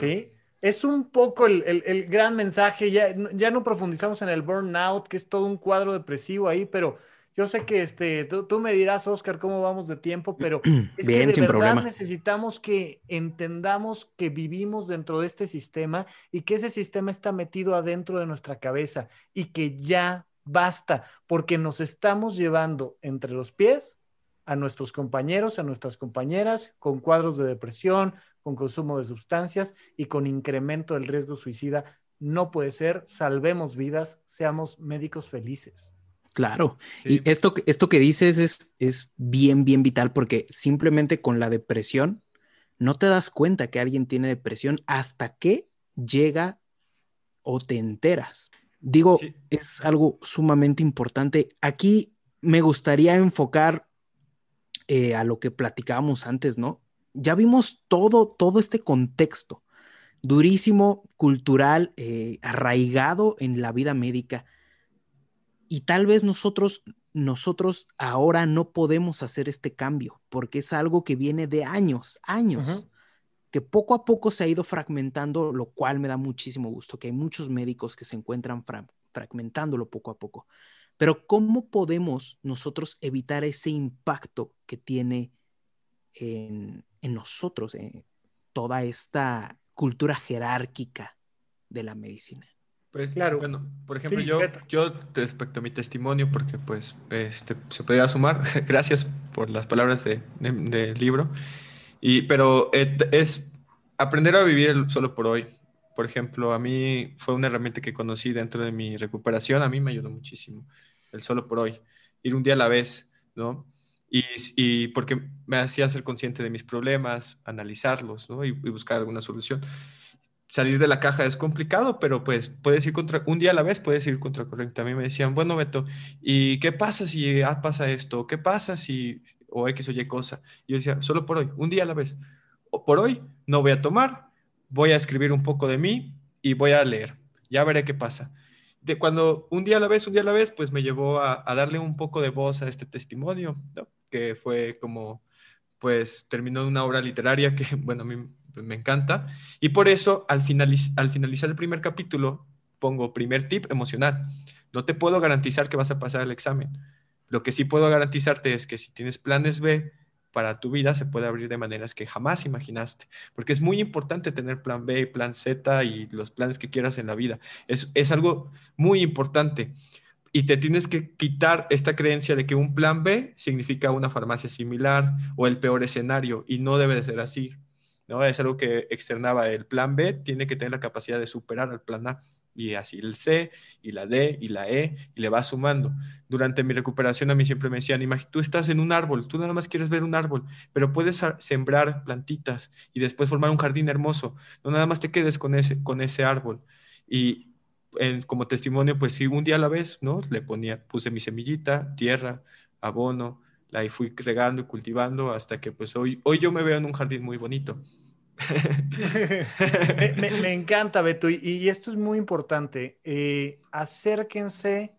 ¿Sí? Es un poco el, gran mensaje, ya, ya no profundizamos en el burnout, que es todo un cuadro depresivo ahí, pero yo sé que este, tú, me dirás, Oscar, cómo vamos de tiempo, pero es que de verdad necesitamos que entendamos que vivimos dentro de este sistema y que ese sistema está metido adentro de nuestra cabeza y que ya basta, porque nos estamos llevando entre los pies a nuestros compañeros, a nuestras compañeras, con cuadros de depresión, con consumo de sustancias y con incremento del riesgo suicida. No puede ser, salvemos vidas, seamos médicos felices. Claro, y esto, esto que dices es, es bien, bien vital porque simplemente con la depresión no te das cuenta que alguien tiene depresión hasta que llega o te enteras. Digo, es algo sumamente importante. Aquí me gustaría enfocar eh, a lo que platicábamos antes, ¿no? Ya vimos todo, todo este contexto durísimo, cultural, eh, arraigado en la vida médica y tal vez nosotros nosotros ahora no podemos hacer este cambio porque es algo que viene de años, años, que poco a poco se ha ido fragmentando, lo cual me da muchísimo gusto, que hay muchos médicos que se encuentran fragmentándolo poco a poco. Pero ¿cómo podemos nosotros evitar ese impacto que tiene en, nosotros, en toda esta cultura jerárquica de la medicina? Pues claro. Bueno, por ejemplo, yo, yo respecto a mi testimonio, porque pues este, se podría sumar, gracias por las palabras del de, libro, y, pero es aprender a vivir solo por hoy. Por ejemplo, a mí fue una herramienta que conocí dentro de mi recuperación, a mí me ayudó muchísimo, el solo por hoy, ir un día a la vez, ¿no? Y, y porque me hacía ser consciente de mis problemas, analizarlos, ¿no? Y, y buscar alguna solución salir de la caja es complicado, pero pues puedes ir contra, un día a la vez puedes ir contra corriente. A mí me decían, bueno, Beto, ¿y qué pasa si ah, pasa esto? ¿Qué pasa si, o X o Y cosa? Y yo decía, solo por hoy, un día a la vez. O por hoy no voy a tomar, voy a escribir un poco de mí y voy a leer. Ya veré qué pasa. De cuando un día a la vez, un día a la vez, pues me llevó a, darle un poco de voz a este testimonio, que fue como, pues terminó una obra literaria que, bueno, a mí me encanta. Y por eso, al, al finalizar el primer capítulo, pongo primer tip emocional. No te puedo garantizar que vas a pasar el examen. Lo que sí puedo garantizarte es que si tienes planes B para tu vida, se puede abrir de maneras que jamás imaginaste. Porque es muy importante tener plan B, plan Z y los planes que quieras en la vida. Es, es algo muy importante. Y te tienes que quitar esta creencia de que un plan B significa una farmacia similar o el peor escenario. Y no debe de ser así. ¿No? Es algo que externaba. El plan B tiene que tener la capacidad de superar al plan A y así el C y la D y la E y le va sumando. Durante mi recuperación a mí siempre me decían, tú estás en un árbol, tú nada más quieres ver un árbol, pero puedes sembrar plantitas y después formar un jardín hermoso. No nada más te quedes con ese, con ese árbol. Y como testimonio, pues sí, un día a la vez, ¿no? Le ponía, puse mi semillita, tierra, abono, la fui regando y cultivando hasta que pues hoy, hoy yo me veo en un jardín muy bonito. me, encanta, Beto, y, esto es muy importante. Eh, acérquense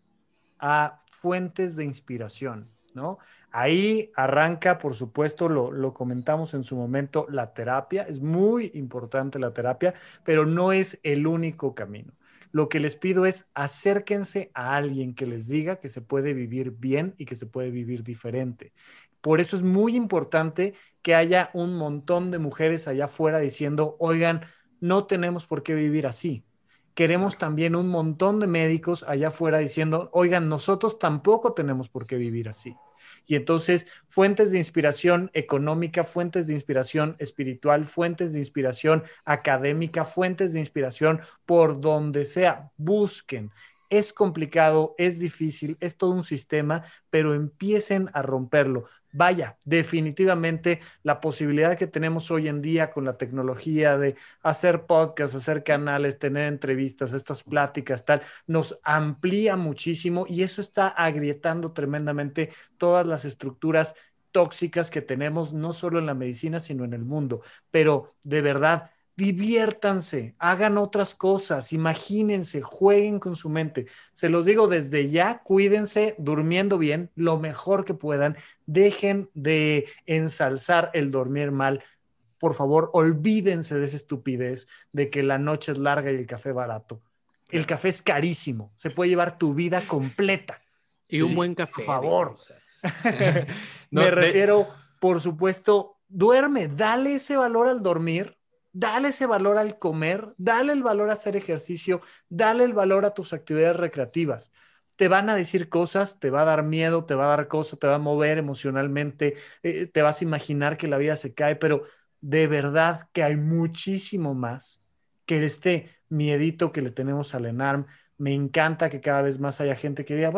a fuentes de inspiración, ¿no? Ahí arranca, por supuesto, lo, lo, comentamos en su momento, la terapia. Es muy importante la terapia, pero no es el único camino. Lo que les pido es acérquense a alguien que les diga que se puede vivir bien y que se puede vivir diferente. Por eso es muy importante que haya un montón de mujeres allá afuera diciendo, oigan, no tenemos por qué vivir así. Queremos también un montón de médicos allá afuera diciendo, oigan, nosotros tampoco tenemos por qué vivir así. Y entonces, fuentes de inspiración económica, fuentes de inspiración espiritual, fuentes de inspiración académica, fuentes de inspiración por donde sea, busquen. Es complicado, es difícil, es todo un sistema, pero empiecen a romperlo. Vaya, definitivamente la posibilidad que tenemos hoy en día con la tecnología de hacer podcasts, hacer canales, tener entrevistas, estas pláticas, tal, nos amplía muchísimo y eso está agrietando tremendamente todas las estructuras tóxicas que tenemos, no solo en la medicina, sino en el mundo. Pero de verdad, diviértanse, hagan otras cosas, imagínense, jueguen con su mente. Se los digo desde ya, cuídense durmiendo bien, lo mejor que puedan, dejen de ensalzar el dormir mal. Por favor, olvídense de esa estupidez de que la noche es larga y el café barato. El café es carísimo, se puede llevar tu vida completa. Y un buen café. Por favor. Me refiero, por supuesto, duerme, dale ese valor al dormir Dale ese valor al comer, dale el valor a hacer ejercicio, dale el valor a tus actividades recreativas. Te van a decir cosas, te va a dar miedo, te va a dar cosas, te va a mover emocionalmente, eh, te vas a imaginar que la vida se cae, pero de verdad que hay muchísimo más que este miedito que le tenemos al ENARM. Me encanta que cada vez más haya gente que diga,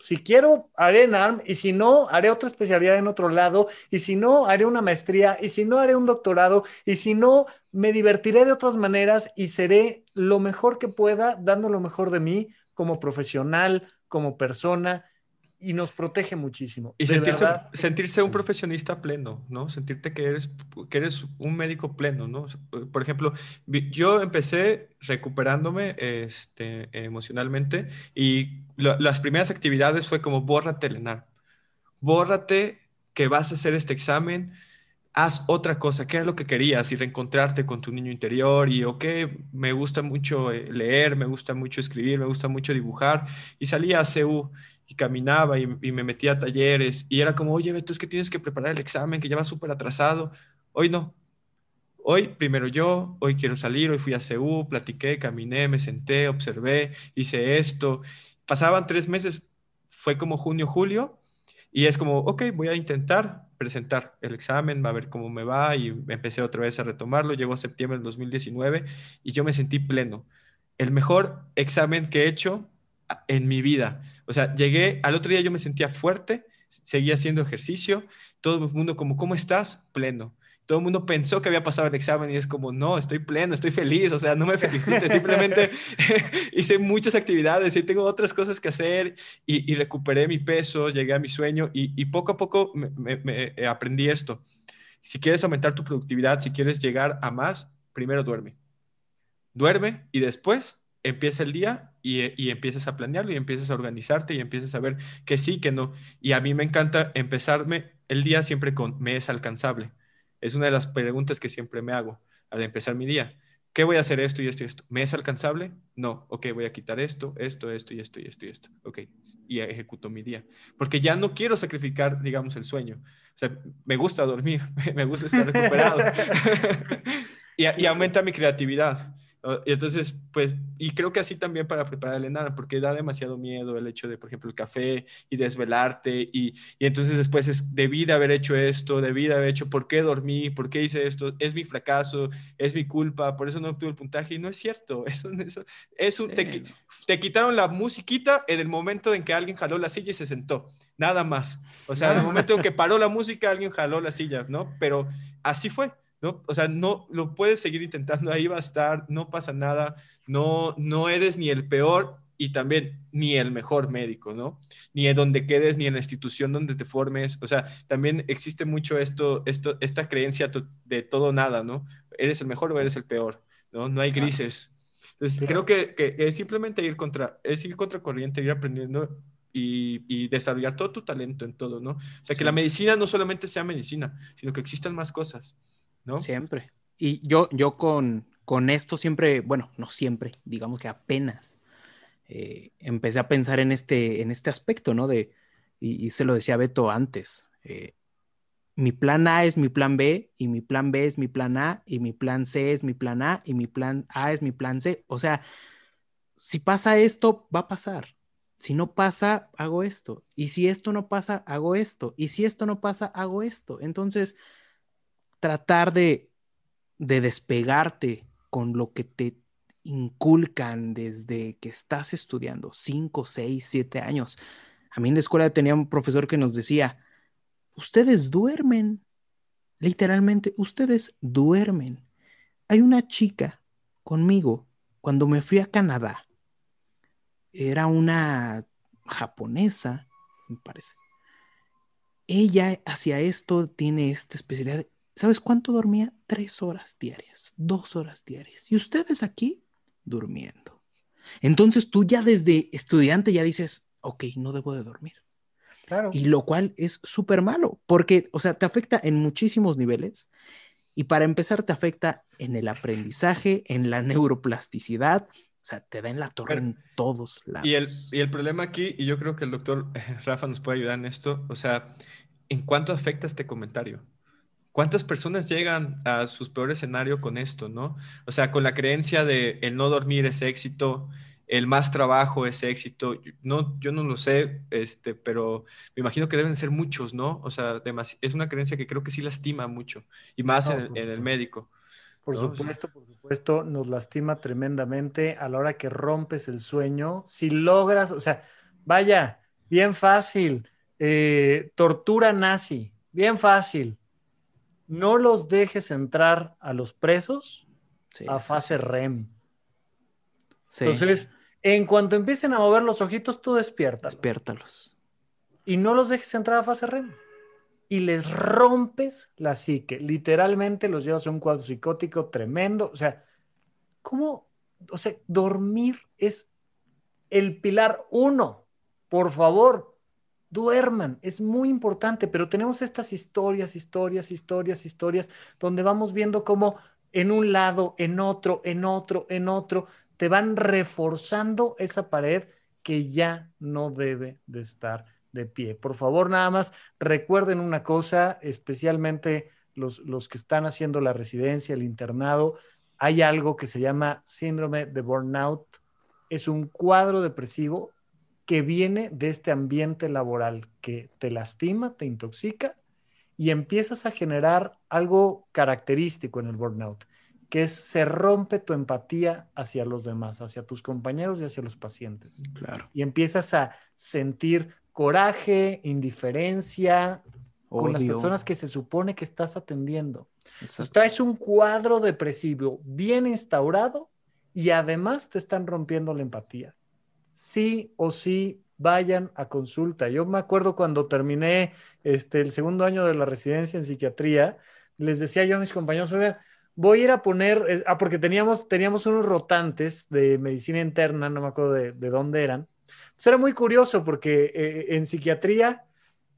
si quiero, haré NARM, y si no, haré otra especialidad en otro lado, y si no, haré una maestría, y si no, haré un doctorado, y si no, me divertiré de otras maneras y seré lo mejor que pueda, dando lo mejor de mí como profesional, como persona. Y nos protege muchísimo. Y sentirse, sentirse, un profesionista pleno, ¿no? Sentirte que eres, que eres un médico pleno, ¿no? Por ejemplo, yo empecé recuperándome este, emocionalmente y las primeras actividades fue como bórrate, Lenar. Bórrate que vas a hacer este examen, haz otra cosa, ¿qué es lo que querías? Y reencontrarte con tu niño interior y, ok, me gusta mucho eh, leer, me gusta mucho escribir, me gusta mucho dibujar. Y salía a CEU y caminaba y, me metía a talleres y era como, oye, Beto, es que tienes que preparar el examen, que ya va súper atrasado. Hoy no. Hoy primero yo, hoy quiero salir, hoy fui a CEU, platiqué, caminé, me senté, observé, hice esto. Pasaban tres meses, fue como junio, julio, y es como, ok, voy a intentar presentar el examen, va a ver cómo me va, y empecé otra vez a retomarlo. Llegó septiembre del 2019 y yo me sentí pleno. El mejor examen que he hecho en mi vida. O sea, llegué, al otro día yo me sentía fuerte, seguía haciendo ejercicio, todo el mundo como, ¿cómo estás? Pleno. Todo el mundo pensó que había pasado el examen y es como, no, estoy pleno, estoy feliz, o sea, no me felicites, simplemente hice muchas actividades y tengo otras cosas que hacer y, recuperé mi peso, llegué a mi sueño y, poco a poco me, eh, aprendí esto. Si quieres aumentar tu productividad, si quieres llegar a más, primero duerme. Duerme y después empieza el día y, y, empiezas a planearlo y empiezas a organizarte y empiezas a ver que sí, que no. Y a mí me encanta empezarme el día siempre con me es alcanzable. Es una de las preguntas que siempre me hago al empezar mi día. ¿Qué voy a hacer esto y esto y esto? ¿Me es alcanzable? No. Ok, voy a quitar esto, esto, esto y esto y esto y esto. Ok, y ejecuto mi día. Porque ya no quiero sacrificar, digamos, el sueño. O sea, me gusta dormir, me gusta estar recuperado. y, y aumenta mi creatividad. Y entonces, pues, y creo que así también para preparar el enana, porque da demasiado miedo el hecho de, por ejemplo, el café y desvelarte, y, y entonces después es, debí de haber hecho esto, debí de haber hecho, ¿por qué dormí? ¿Por qué hice esto? Es mi fracaso, es mi culpa, por eso no obtuve el puntaje, y no es cierto, eso, eso, eso te, te, quitaron la musiquita en el momento en que alguien jaló la silla y se sentó, nada más. O sea, en el momento en que paró la música, alguien jaló la silla, ¿no? Pero así fue. ¿No? O sea, no lo puedes seguir intentando, ahí va a estar, no pasa nada, no, no eres ni el peor y también ni el mejor médico, ¿no? Ni en donde quedes, ni en la institución donde te formes, o sea, también existe mucho esto, esto esta creencia de todo nada, ¿no? Eres el mejor o eres el peor, ¿no? No hay grises. Entonces, creo que, que, es simplemente ir contra, es ir contra corriente, ir aprendiendo y, y, desarrollar todo tu talento en todo, ¿no? O sea, que la medicina no solamente sea medicina, sino que existan más cosas. ¿No? Siempre. Y yo, yo con, con esto siempre, bueno, no siempre, digamos que apenas eh, empecé a pensar en este, en este aspecto, ¿no? De, y, se lo decía Beto antes, eh, mi plan A es mi plan B y mi plan B es mi plan A y mi plan C es mi plan A y mi plan A es mi plan C. O sea, si pasa esto, va a pasar. Si no pasa, hago esto. Y si esto no pasa, hago esto. Y si esto no pasa, hago esto. Entonces, tratar de, despegarte con lo que te inculcan desde que estás estudiando, 5, 6, 7 años. A mí en la escuela tenía un profesor que nos decía, ustedes duermen, literalmente, ustedes duermen. Hay una chica conmigo cuando me fui a Canadá, era una japonesa, me parece. Ella hacía esto, tiene esta especialidad ¿Sabes cuánto dormía? Tres horas diarias, dos horas diarias. Y ustedes aquí durmiendo. Entonces tú ya desde estudiante ya dices, ok, no debo de dormir. Claro. Y lo cual es súper malo, porque, o sea, te afecta en muchísimos niveles. Y para empezar, te afecta en el aprendizaje, en la neuroplasticidad, o sea, te da en la torre en todos lados. Y el, y el problema aquí, y yo creo que el doctor Rafa nos puede ayudar en esto, o sea, ¿en cuánto afecta este comentario? ¿Cuántas personas llegan a su peor escenario con esto, no? O sea, con la creencia de el no dormir es éxito, el más trabajo es éxito. No, yo no lo sé, este, pero me imagino que deben ser muchos, ¿no? O sea, es una creencia que creo que sí lastima mucho, y más en, el médico. Por supuesto, por supuesto, nos lastima tremendamente a la hora que rompes el sueño. Si logras, o sea, vaya, bien fácil, eh, tortura nazi, bien fácil no los dejes entrar a los presos a fase REM. Entonces, en cuanto empiecen a mover los ojitos, tú despierta. Despiértalos. y no los dejes entrar a fase REM. Y les rompes la psique. Literalmente los llevas a un cuadro psicótico tremendo. O sea, ¿cómo? O sea, dormir es el pilar uno. Por favor, duerman. Es muy importante, pero tenemos estas historias, historias, historias, historias, donde vamos viendo cómo en un lado, en otro, en otro, en otro, te van reforzando esa pared que ya no debe de estar de pie. Por favor, nada más recuerden una cosa, especialmente los, los que están haciendo la residencia, el internado, hay algo que se llama síndrome de burnout. Es un cuadro depresivo que viene de este ambiente laboral que te lastima, te intoxica y empiezas a generar algo característico en el burnout, que es se rompe tu empatía hacia los demás, hacia tus compañeros y hacia los pacientes. Claro. Y empiezas a sentir coraje, indiferencia con las personas que se supone que estás atendiendo. Entonces, traes un cuadro depresivo bien instaurado y además te están rompiendo la empatía. Sí o sí vayan a consulta. Yo me acuerdo cuando terminé este, el segundo año de la residencia en psiquiatría, les decía yo a mis compañeros, voy a ir a poner, eh, ah, porque teníamos, teníamos unos rotantes de medicina interna, no me acuerdo de, de dónde eran, era muy curioso porque eh, en psiquiatría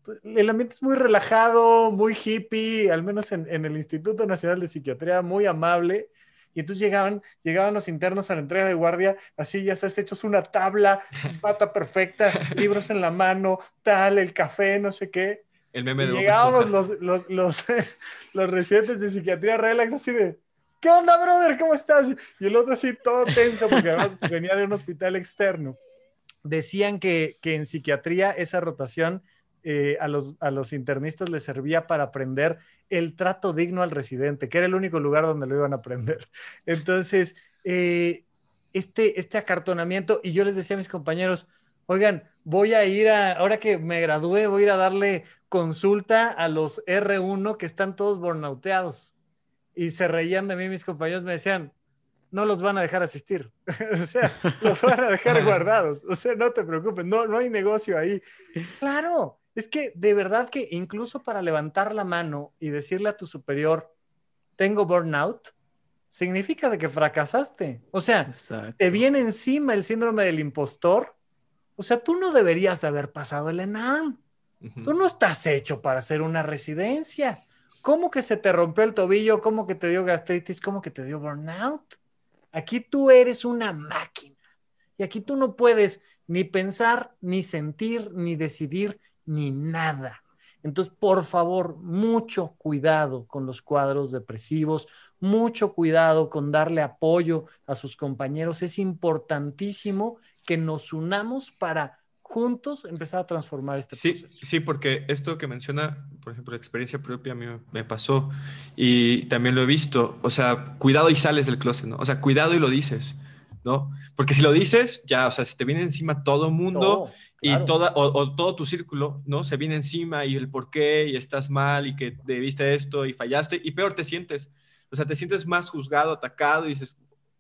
pues, el ambiente es muy relajado, muy hippie, al menos en, el Instituto Nacional de Psiquiatría, muy amable. Y entonces llegaban, llegaban los internos a la entrega de guardia, así ya has hechos una tabla, pata perfecta, libros en la mano, tal, el café, no sé qué. El meme de Llegábamos los, los, los, los, residentes de psiquiatría relax, así de, ¿qué onda, brother? ¿Cómo estás? Y el otro así todo tenso, porque además venía de un hospital externo decían que, en psiquiatría esa rotación eh, a, los, a los internistas les servía para aprender el trato digno al residente, que era el único lugar donde lo iban a aprender. Entonces, eh, este, este acartonamiento, y yo les decía a mis compañeros, oigan, voy a ir a, ahora que me gradué, voy a ir a darle consulta a los R1 que están todos burnouteados. Y se reían de mí mis compañeros, me decían, no los van a dejar asistir. o sea, los van a dejar guardados. O sea, no te preocupes, no, no hay negocio ahí. Claro, es que de verdad que incluso para levantar la mano y decirle a tu superior, tengo burnout, significa de que fracasaste. O sea, te viene encima el síndrome del impostor. O sea, tú no deberías de haber pasado el ENAM. Tú no estás hecho para hacer una residencia. ¿Cómo que se te rompió el tobillo? ¿Cómo que te dio gastritis? ¿Cómo que te dio burnout? Aquí tú eres una máquina y aquí tú no puedes ni pensar, ni sentir, ni decidir, ni nada. Entonces, por favor, mucho cuidado con los cuadros depresivos, mucho cuidado con darle apoyo a sus compañeros. Es importantísimo que nos unamos para juntos empezar a transformar este sí, proceso. Sí, porque esto que menciona, por ejemplo, experiencia propia a mí me pasó y también lo he visto. O sea, cuidado y sales del closet, ¿no? O sea, cuidado y lo dices, ¿no? Porque si lo dices, ya, o sea, si te viene encima todo el y toda, o, todo tu círculo, ¿no? Se viene encima y el por qué y estás mal y que debiste esto y fallaste y peor te sientes. O sea, te sientes más juzgado, atacado y dices,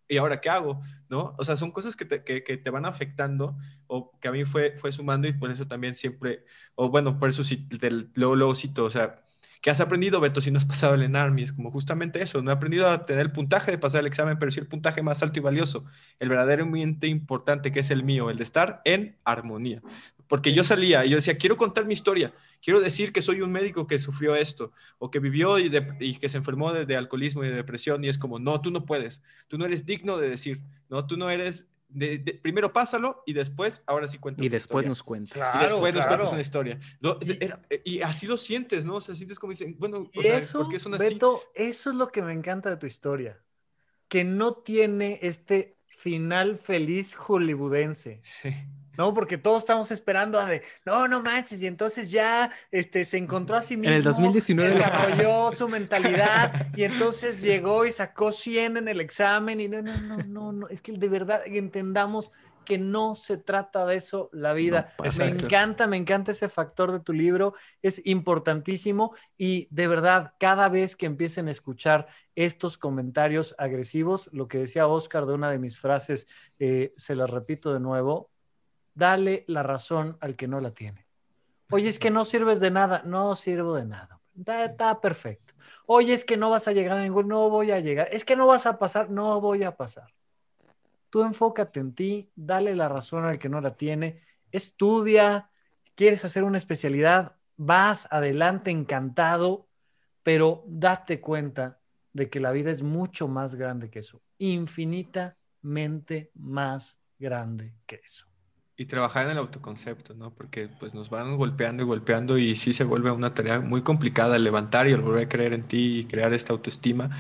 ¿y ahora qué hago? ¿No? O sea, son cosas que te, que, que te van afectando o que a mí fue, fue sumando y por eso también siempre, o bueno, por eso sí, luego, luego cito, o sea, ¿qué has aprendido, Beto, si no has pasado el ENARMI? Es como justamente eso, no he aprendido a tener el puntaje de pasar el examen, pero sí el puntaje más alto y valioso, el verdaderamente importante que es el mío, el de estar en armonía. Porque yo salía y yo decía, quiero contar mi historia, quiero decir que soy un médico que sufrió esto, o que vivió y, que se enfermó de, alcoholismo y de depresión, y es como, no, tú no puedes, tú no eres digno de decir, no, tú no eres de, primero pásalo y después, ahora sí cuento. Y después nos cuentas. y después nos cuentas una historia. y, así lo sientes, ¿no? O sea, sientes como dicen, bueno, o sea, eso, Beto, eso es lo que me encanta de tu historia. Que no tiene este final feliz hollywoodense. Sí. ¿No? Porque todos estamos esperando a de, no, no manches, y entonces ya este, se encontró a sí mismo. En el 2019. Desarrolló su mentalidad y entonces llegó y sacó 100 en el examen y no, no, no, no, no, es que de verdad entendamos que no se trata de eso la vida. me encanta, me encanta ese factor de tu libro, es importantísimo y de verdad, cada vez que empiecen a escuchar estos comentarios agresivos, lo que decía Oscar de una de mis frases, eh, se las repito de nuevo, dale la razón al que no la tiene. Oye, es que no sirves de nada. No sirvo de nada. Está, perfecto. Oye, es que no vas a llegar a ningún, no voy a llegar. Es que no vas a pasar, no voy a pasar. Tú enfócate en ti, dale la razón al que no la tiene, estudia, quieres hacer una especialidad, vas adelante encantado, pero date cuenta de que la vida es mucho más grande que eso, infinitamente más grande que eso. Y trabajar en el autoconcepto, ¿no? Porque pues nos van golpeando y golpeando y sí se vuelve una tarea muy complicada levantar y volver a creer en ti y crear esta autoestima.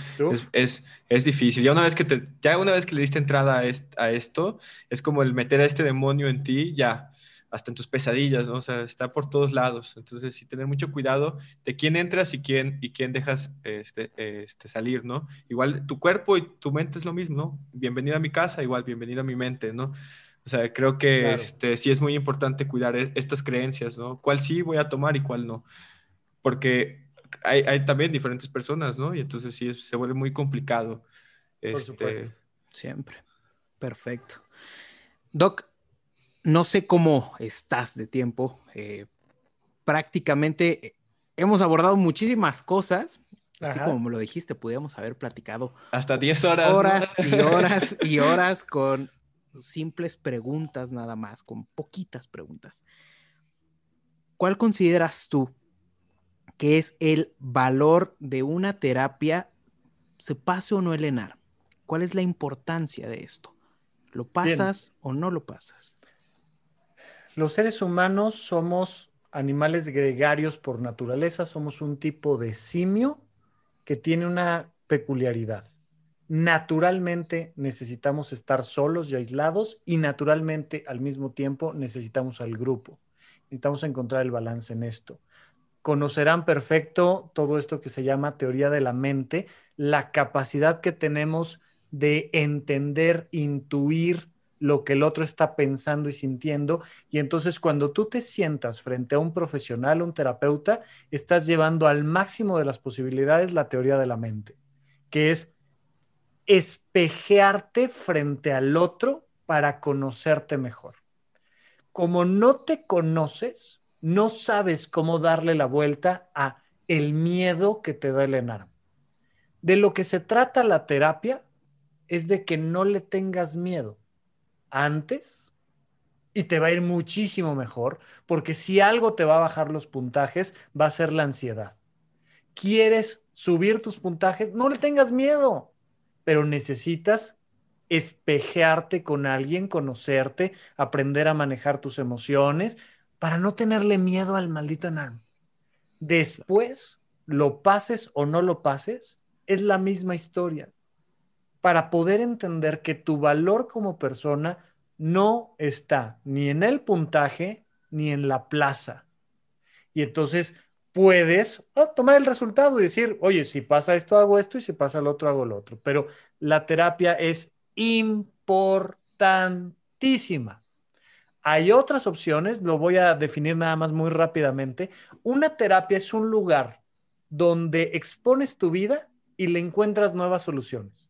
Es, es, difícil. Ya una vez que te, ya una vez que le diste entrada a, a esto, es como el meter a este demonio en ti, ya, hasta en tus pesadillas, ¿no? O sea, está por todos lados. Entonces, sí, tener mucho cuidado de quién entras y quién, y quién dejas este, este, salir, ¿no? Igual tu cuerpo y tu mente es lo mismo, ¿no? Bienvenida a mi casa, igual, bienvenida a mi mente, ¿no? O sea, creo que este, sí es muy importante cuidar e, estas creencias, ¿no? ¿Cuál sí voy a tomar y cuál no? Porque hay, hay también diferentes personas, ¿no? Y entonces sí se vuelve muy complicado. Por este, supuesto. Siempre. Perfecto. Doc, no sé cómo estás de tiempo. Eh, prácticamente eh, hemos abordado muchísimas cosas. Así como me lo dijiste, pudiéramos haber platicado. Hasta 10 horas. Horas y horas y horas con simples preguntas nada más, con poquitas preguntas. ¿Cuál consideras tú que es el valor de una terapia, se pase o no el ENAR? ¿Cuál es la importancia de esto? ¿Lo pasas o no lo pasas? Los seres humanos somos animales gregarios por naturaleza, somos un tipo de simio que tiene una peculiaridad. Naturalmente necesitamos estar solos y aislados y naturalmente al mismo tiempo necesitamos al grupo. Necesitamos encontrar el balance en esto. Conocerán perfecto todo esto que se llama teoría de la mente, la capacidad que tenemos de entender, intuir, lo que el otro está pensando y sintiendo. Y entonces cuando tú te sientas frente a un profesional, un terapeuta, estás llevando al máximo de las posibilidades la teoría de la mente, que es espejearte frente al otro para conocerte mejor. Como no te conoces, no sabes cómo darle la vuelta a el miedo que te da el enarmo. De lo que se trata la terapia es de que no le tengas miedo antes y te va a ir muchísimo mejor, porque si algo te va a bajar los puntajes, va a ser la ansiedad. ¿Quieres subir tus puntajes? No le tengas miedo, pero necesitas espejearte con alguien, conocerte, aprender a manejar tus emociones para no tenerle miedo al maldito enano. Después, lo pases o no lo pases, es la misma historia para poder entender que tu valor como persona no está ni en el puntaje ni en la plaza. Y entonces puedes ah, tomar el resultado y decir, oye, si pasa esto, hago esto y si pasa lo otro, hago lo otro. Pero la terapia es importantísima. Hay otras opciones, lo voy a definir nada más muy rápidamente. Una terapia es un lugar donde expones tu vida y le encuentras nuevas soluciones.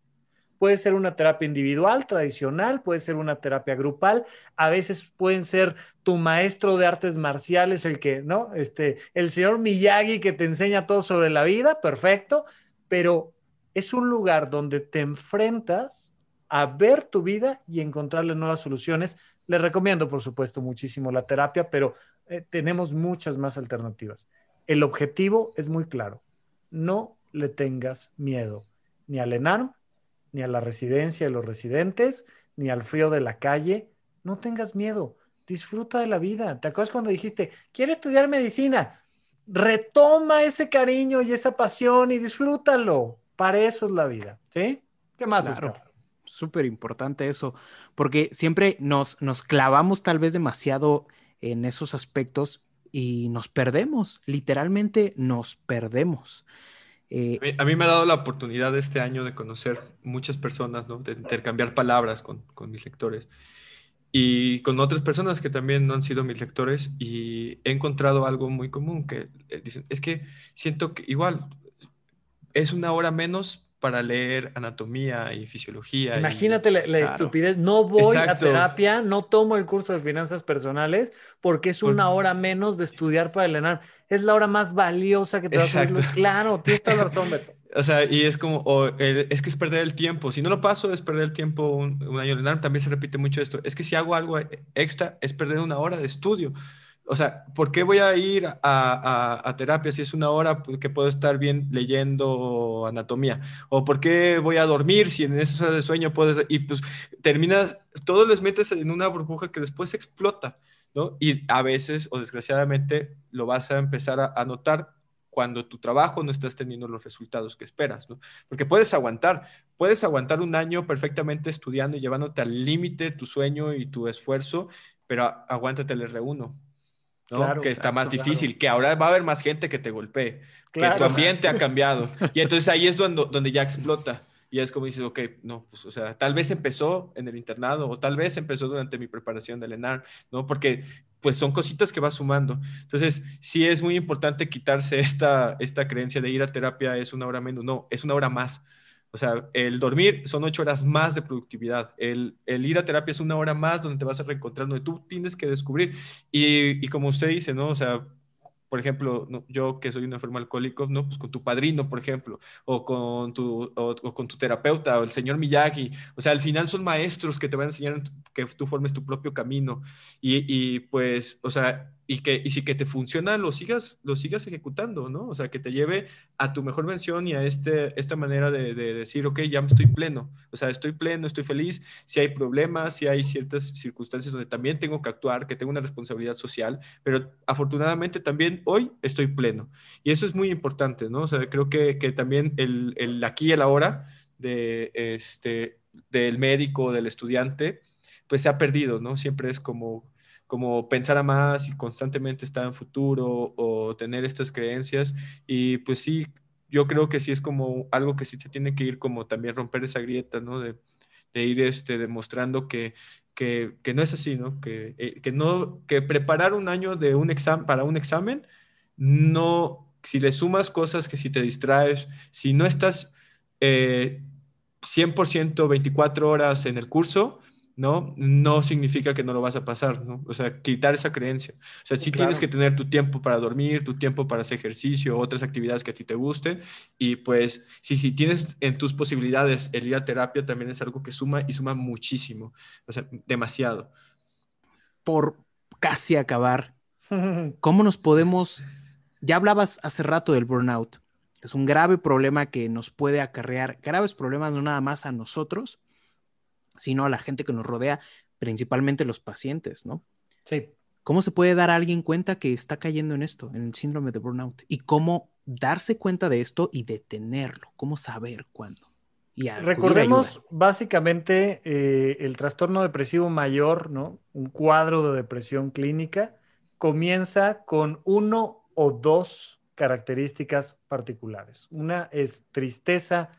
Puede ser una terapia individual, tradicional, puede ser una terapia grupal, a veces pueden ser tu maestro de artes marciales, el que, ¿no? Este, el señor Miyagi que te enseña todo sobre la vida, perfecto, pero es un lugar donde te enfrentas a ver tu vida y encontrarle nuevas soluciones. Les recomiendo, por supuesto, muchísimo la terapia, pero eh, tenemos muchas más alternativas. El objetivo es muy claro. No le tengas miedo ni al ENARM ni a la residencia de los residentes, ni al frío de la calle. No tengas miedo, disfruta de la vida. ¿Te acuerdas cuando dijiste, quiero estudiar medicina? Retoma ese cariño y esa pasión y disfrútalo. Para eso es la vida, ¿sí? ¿Qué más? Claro. Súper importante eso, porque siempre nos, nos clavamos tal vez demasiado en esos aspectos y nos perdemos, literalmente nos perdemos. Eh, a, mí, me ha dado la oportunidad este año de conocer muchas personas, ¿no? de intercambiar palabras con, con, mis lectores y con otras personas que también no han sido mis lectores y he encontrado algo muy común que eh, es que siento que igual es una hora menos, para leer anatomía y fisiología. Imagínate la, estupidez. No voy a terapia, no tomo el curso de finanzas personales porque es una hora menos de estudiar para el ENAR. Es la hora más valiosa que te vas a hacer. Claro, tienes toda la razón, Beto. O sea, y es como, es que es perder el tiempo. Si no lo paso, es perder el tiempo un, un año. ENAR también se repite mucho esto. Es que si hago algo extra, es perder una hora de estudio. O sea, ¿por qué voy a ir a, terapia si es una hora que puedo estar bien leyendo anatomía? ¿O por qué voy a dormir si en esa hora de sueño puedes... Y pues terminas, todo les metes en una burbuja que después explota, ¿no? Y a veces, o desgraciadamente, lo vas a empezar a, notar cuando tu trabajo no estás teniendo los resultados que esperas, ¿no? Porque puedes aguantar, puedes aguantar un año perfectamente estudiando y llevándote al límite tu sueño y tu esfuerzo, pero aguántate el R1, que está más difícil, que ahora va a haber más gente que te golpee, que tu ambiente ha cambiado. Y entonces ahí es donde, donde ya explota. Y es como dices, ok, no, pues, o sea, tal vez empezó en el internado o tal vez empezó durante mi preparación del ENAR, ¿no? Porque, pues, son cositas que va sumando. Entonces, sí es muy importante quitarse esta, esta creencia de ir a terapia es una hora menos, no, es una hora más. O sea, el dormir son ocho horas más de productividad. El, ir a terapia es una hora más donde te vas a reencontrar, donde tú tienes que descubrir. Y, como usted dice, ¿no? O sea, por ejemplo, yo que soy un enfermo alcohólico, ¿no? Pues con tu padrino, por ejemplo, o con tu, o, con tu terapeuta, o el señor Miyagi. O sea, al final son maestros que te van a enseñar que tú formes tu propio camino. Y, y pues, o sea, y que y si que te funciona lo sigas lo sigas ejecutando no o sea que te lleve a tu mejor versión y a este esta manera de, decir ok ya estoy pleno. O sea estoy pleno estoy feliz si hay problemas si hay ciertas circunstancias donde también tengo que actuar que tengo una responsabilidad social pero afortunadamente también hoy estoy pleno. Y eso es muy importante no o sea creo que, que también el, el aquí y el ahora de este del médico del estudiante pues se ha perdido no siempre es como como pensar a más y constantemente estar en futuro o tener estas creencias. Y pues sí, yo creo que sí es como algo que sí se tiene que ir como también romper esa grieta, ¿no? De, ir este, demostrando que, que, no es así, ¿no? Que, eh, que no, que preparar un año de un examen, para un examen, no, si le sumas cosas que si te distraes, si no estás eh, 100% 24 horas en el curso, ¿no? No significa que no lo vas a pasar, ¿no? O sea, quitar esa creencia. O sea, sí tienes que tener tu tiempo para dormir, tu tiempo para hacer ejercicio, otras actividades que a ti te gusten. Y pues, si, si tienes en tus posibilidades el ir a terapia, también es algo que suma y suma muchísimo. O sea, demasiado. Por casi acabar, ¿cómo nos podemos... Ya hablabas hace rato del burnout. Es un grave problema que nos puede acarrear graves problemas no nada más a nosotros, sino a la gente que nos rodea, principalmente los pacientes, ¿no? Sí. ¿Cómo se puede dar a alguien cuenta que está cayendo en esto, en el síndrome de burnout? Y cómo darse cuenta de esto y detenerlo, cómo saber cuándo. Y Recordemos básicamente eh, el trastorno depresivo mayor, ¿no? Un cuadro de depresión clínica comienza con uno o dos características particulares. Una es tristeza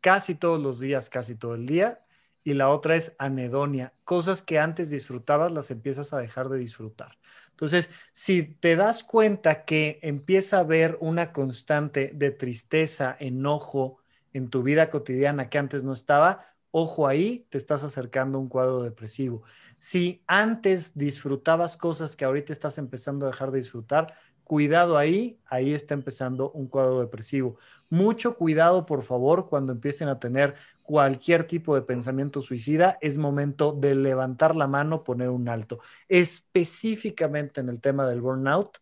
casi todos los días, casi todo el día y la otra es anedonia. Cosas que antes disfrutabas las empiezas a dejar de disfrutar. Entonces, si te das cuenta que empieza a haber una constante de tristeza, enojo en tu vida cotidiana que antes no estaba, ojo ahí, te estás acercando a un cuadro depresivo. Si antes disfrutabas cosas que ahorita estás empezando a dejar de disfrutar, cuidado ahí, ahí está empezando un cuadro depresivo. Mucho cuidado, por favor, cuando empiecen a tener cualquier tipo de pensamiento suicida, es momento de levantar la mano, poner un alto. Específicamente en el tema del burnout,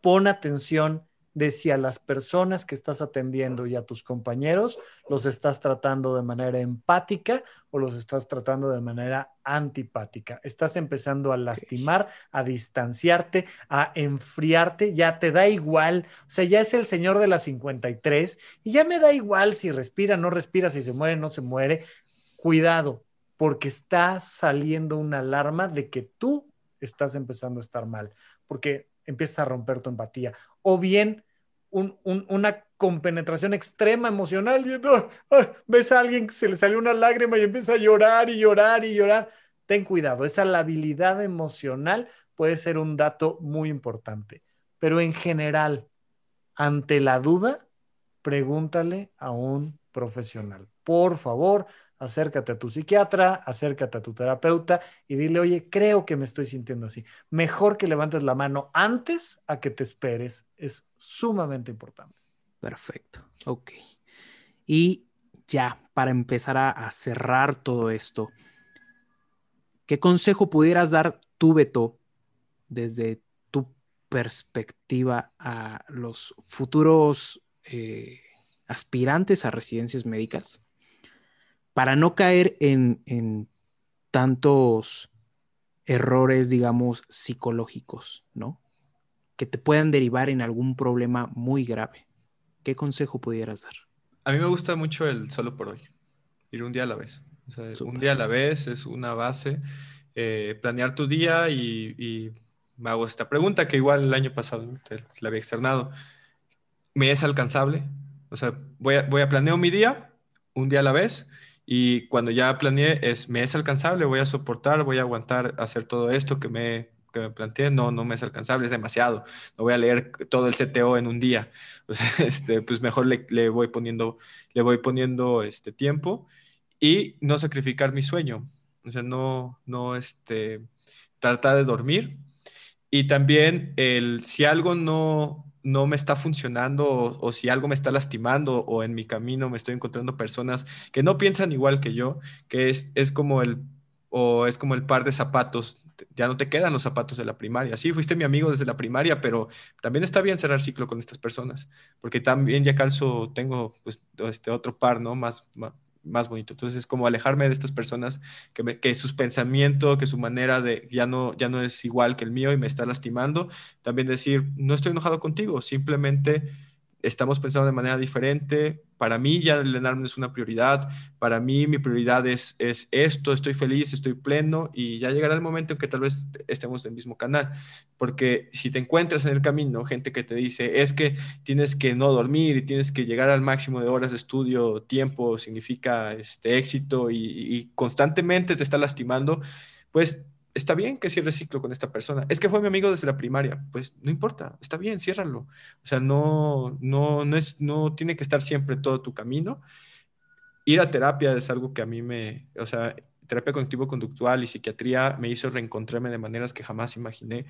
pon atención de si a las personas que estás atendiendo y a tus compañeros los estás tratando de manera empática o los estás tratando de manera antipática. Estás empezando a lastimar, a distanciarte, a enfriarte, ya te da igual, o sea, ya es el señor de las 53 y ya me da igual si respira, no respira, si se muere, no se muere. Cuidado, porque está saliendo una alarma de que tú estás empezando a estar mal, porque empiezas a romper tu empatía. O bien una compenetración extrema emocional. Y, ves a alguien que se le salió una lágrima y empieza a llorar y llorar y llorar. Ten cuidado, esa labilidad emocional puede ser un dato muy importante. Pero en general, ante la duda, pregúntale a un profesional. Por favor, acércate a tu psiquiatra, acércate a tu terapeuta y dile, oye, creo que me estoy sintiendo así. Mejor que levantes la mano antes a que te esperes. Es sumamente importante. Perfecto. Ok. Y ya, para empezar a, cerrar todo esto, ¿qué consejo pudieras dar tú, Beto, desde tu perspectiva a los futuros eh, aspirantes a residencias médicas? Para no caer en, tantos errores, digamos, psicológicos, ¿no? Que te puedan derivar en algún problema muy grave. ¿Qué consejo pudieras dar? A mí me gusta mucho el solo por hoy, ir un día a la vez. un día a la vez es una base. Eh, planear tu día y, me hago esta pregunta que igual el año pasado la había externado. ¿Me es alcanzable? O sea, voy a, voy a planear mi día, un día a la vez, y cuando ya planeé, es, ¿me es alcanzable? ¿Voy a soportar? ¿Voy a aguantar hacer todo esto que me, que me planteé? No, no me es alcanzable, es demasiado. No voy a leer todo el CTO en un día. O este, pues mejor le, le, voy poniendo, le voy poniendo este tiempo y no sacrificar mi sueño. O sea, no, no este, tratar de dormir. Y también el, si algo no, no me está funcionando o, si algo me está lastimando o en mi camino me estoy encontrando personas que no piensan igual que yo, que es, es como el o es como el par de zapatos, ya no te quedan los zapatos de la primaria. Sí, fuiste mi amigo desde la primaria, pero también está bien cerrar ciclo con estas personas, porque también ya calzo, tengo pues, este otro par, ¿no? Más, más, más bonito. Entonces, es como alejarme de estas personas que, que sus pensamientos, que su manera de ya no, ya no es igual que el mío y me está lastimando. También decir, no estoy enojado contigo, simplemente estamos pensando de manera diferente. Para mí ya el no es una prioridad. Para mí mi prioridad es, es esto, estoy feliz, estoy pleno y ya llegará el momento en que tal vez estemos en el mismo canal. Porque si te encuentras en el camino gente que te dice, es que tienes que no dormir y tienes que llegar al máximo de horas de estudio, tiempo significa este éxito y constantemente te está lastimando, pues está bien que cierre ciclo con esta persona. Es que fue mi amigo desde la primaria. Pues no importa, está bien, ciérralo. O sea, no, no, no, es, no tiene que estar siempre todo tu camino. Ir a terapia es algo que a mí me, o sea, terapia cognitivo-conductual y psiquiatría me hizo reencontrarme de maneras que jamás imaginé.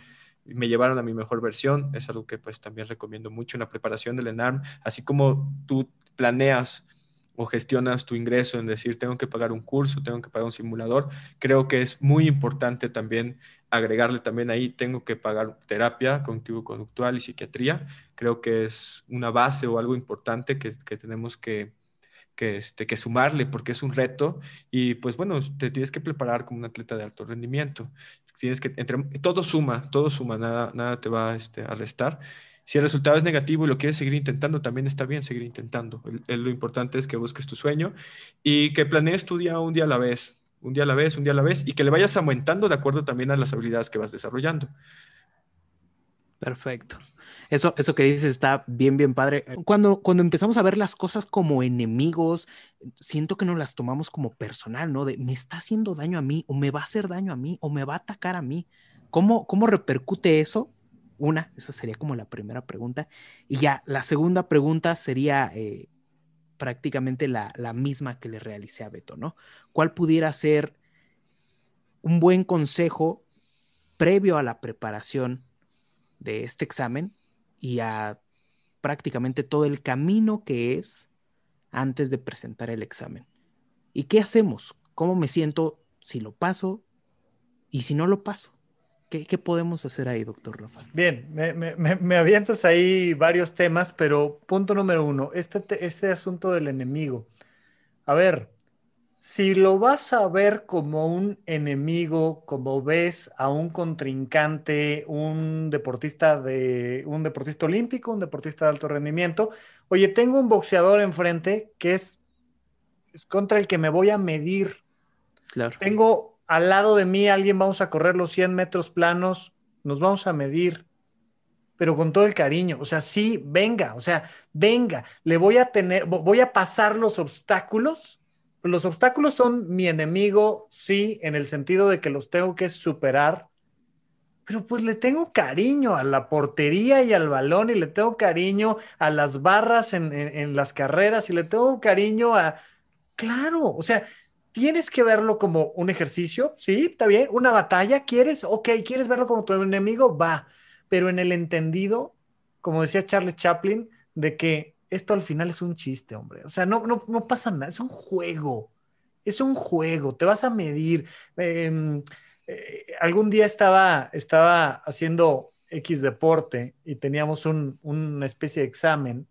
Me llevaron a mi mejor versión. Es algo que pues también recomiendo mucho en la preparación del ENARM. Así como tú planeas o gestionas tu ingreso en decir, tengo que pagar un curso, tengo que pagar un simulador, creo que es muy importante también agregarle también ahí, tengo que pagar terapia cognitivo-conductual y psiquiatría. Creo que es una base o algo importante que, que tenemos que, que, este, que sumarle porque es un reto y pues bueno, te tienes que preparar como un atleta de alto rendimiento. Tienes que, entre, todo suma, todo suma, nada, nada te va este, a restar. Si el resultado es negativo y lo quieres seguir intentando, también está bien seguir intentando. lo importante es que busques tu sueño y que planees tu día un día a la vez, un día a la vez, un día a la vez, y que le vayas aumentando de acuerdo también a las habilidades que vas desarrollando. Perfecto. Eso, eso que dices está bien, bien padre. Cuando, cuando empezamos a ver las cosas como enemigos, siento que no las tomamos como personal, ¿no? De me está haciendo daño a mí, o me va a hacer daño a mí, o me va a atacar a mí. ¿Cómo, cómo repercute eso una, esa sería como la primera pregunta. Y ya, la segunda pregunta sería eh, prácticamente la, misma que le realicé a Beto, ¿no? ¿Cuál pudiera ser un buen consejo previo a la preparación de este examen y a prácticamente todo el camino que es antes de presentar el examen? ¿Y qué hacemos? ¿Cómo me siento si lo paso y si no lo paso? ¿Qué, podemos hacer ahí, doctor Rafael? Bien, me, me, me, avientas ahí varios temas, pero punto número uno, este, este asunto del enemigo. A ver, si lo vas a ver como un enemigo, como ves a un contrincante, un deportista de un deportista olímpico, un deportista de alto rendimiento, oye, tengo un boxeador enfrente que es, es contra el que me voy a medir. Claro. Tengo al lado de mí alguien vamos a correr los 100 metros planos, nos vamos a medir, pero con todo el cariño. O sea, sí, venga, o sea, venga, le voy a tener, voy a pasar los obstáculos. Los obstáculos son mi enemigo, sí, en el sentido de que los tengo que superar, pero pues le tengo cariño a la portería y al balón y le tengo cariño a las barras en, las carreras y le tengo cariño a... Claro, o sea, tienes que verlo como un ejercicio, sí, está bien, una batalla, ¿quieres? Ok, ¿quieres verlo como tu enemigo? Va, pero en el entendido, como decía Charles Chaplin, de que esto al final es un chiste, hombre, o sea, no, no, no pasa nada, es un juego, es un juego, te vas a medir. Eh, eh, algún día estaba, estaba haciendo X deporte y teníamos una especie de examen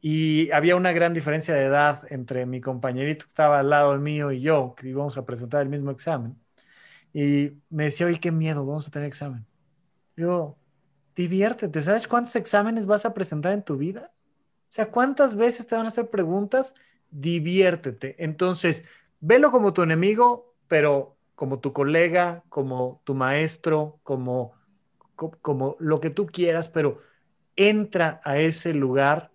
y había una gran diferencia de edad entre mi compañerito que estaba al lado mío y yo, que íbamos a presentar el mismo examen. Y me decía, oye, qué miedo, vamos a tener examen. Yo, diviértete, ¿sabes cuántos exámenes vas a presentar en tu vida? O sea, ¿cuántas veces te van a hacer preguntas? Diviértete. Entonces, velo como tu enemigo, pero como tu colega, como tu maestro, como, como lo que tú quieras, pero entra a ese lugar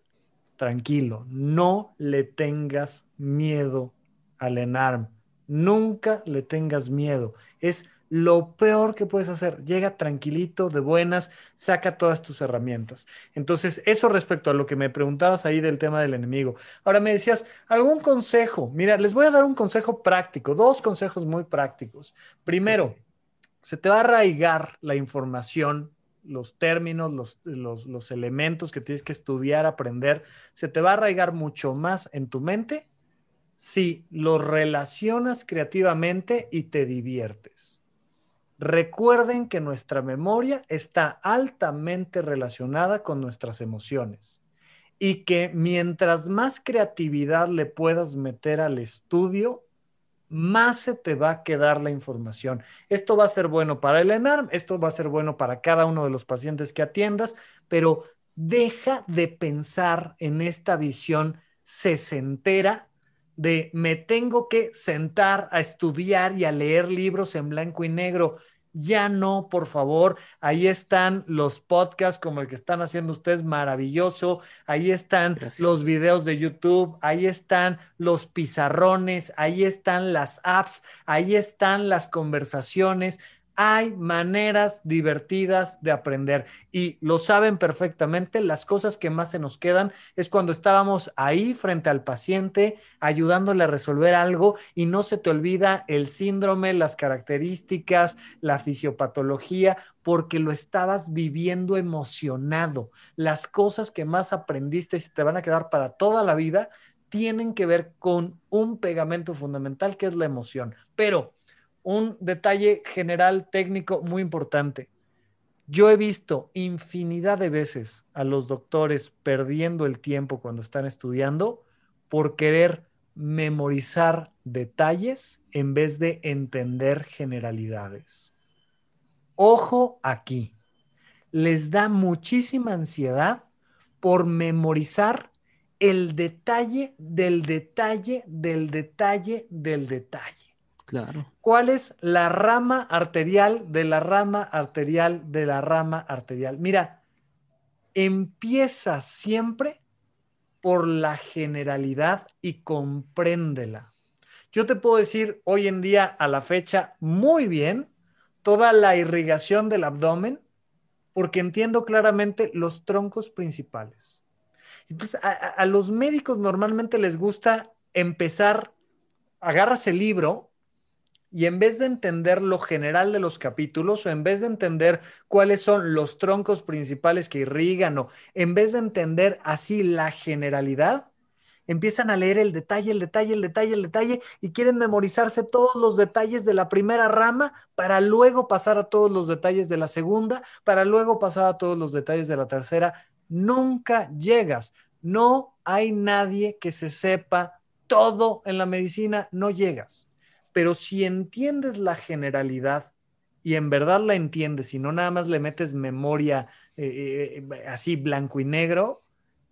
tranquilo. No le tengas miedo al ENARM. Nunca le tengas miedo. Es lo peor que puedes hacer. Llega tranquilito, de buenas, saca todas tus herramientas. Entonces, eso respecto a lo que me preguntabas ahí del tema del enemigo. Ahora me decías, ¿algún consejo? Mira, les voy a dar un consejo práctico, dos consejos muy prácticos. Primero, se te va a arraigar la información los términos, los, los, elementos que tienes que estudiar, aprender, se te va a arraigar mucho más en tu mente si los relacionas creativamente y te diviertes. Recuerden que nuestra memoria está altamente relacionada con nuestras emociones y que mientras más creatividad le puedas meter al estudio, más se te va a quedar la información. Esto va a ser bueno para el ENARM, esto va a ser bueno para cada uno de los pacientes que atiendas, pero deja de pensar en esta visión sesentera de me tengo que sentar a estudiar y a leer libros en blanco y negro. Ya no, por favor. Ahí están los podcasts como el que están haciendo ustedes, maravilloso. Ahí están los videos de YouTube, ahí están los pizarrones, ahí están las apps, ahí están las conversaciones, hay maneras divertidas de aprender y lo saben perfectamente. Las cosas que más se nos quedan es cuando estábamos ahí frente al paciente ayudándole a resolver algo y no se te olvida el síndrome, las características, la fisiopatología, porque lo estabas viviendo emocionado. Las cosas que más aprendiste y se te van a quedar para toda la vida tienen que ver con un pegamento fundamental que es la emoción. Pero un detalle general técnico muy importante. Yo he visto infinidad de veces a los doctores perdiendo el tiempo cuando están estudiando por querer memorizar detalles en vez de entender generalidades. Ojo aquí, les da muchísima ansiedad por memorizar el detalle del detalle del detalle del detalle. ¿Cuál es la rama arterial de la rama arterial de la rama arterial? Mira, empieza siempre por la generalidad y compréndela. Yo te puedo decir hoy en día a la fecha muy bien toda la irrigación del abdomen porque entiendo claramente los troncos principales. Entonces, a, a los médicos normalmente les gusta empezar, agarras el libro y en vez de entender lo general de los capítulos o en vez de entender cuáles son los troncos principales que irrigan o en vez de entender así la generalidad, empiezan a leer el detalle, el detalle, el detalle, el detalle y quieren memorizarse todos los detalles de la primera rama para luego pasar a todos los detalles de la segunda, para luego pasar a todos los detalles de la tercera. Nunca llegas. No hay nadie que se sepa todo en la medicina, no llegas. Pero si entiendes la generalidad y en verdad la entiendes y no nada más le metes memoria eh, eh, así blanco y negro,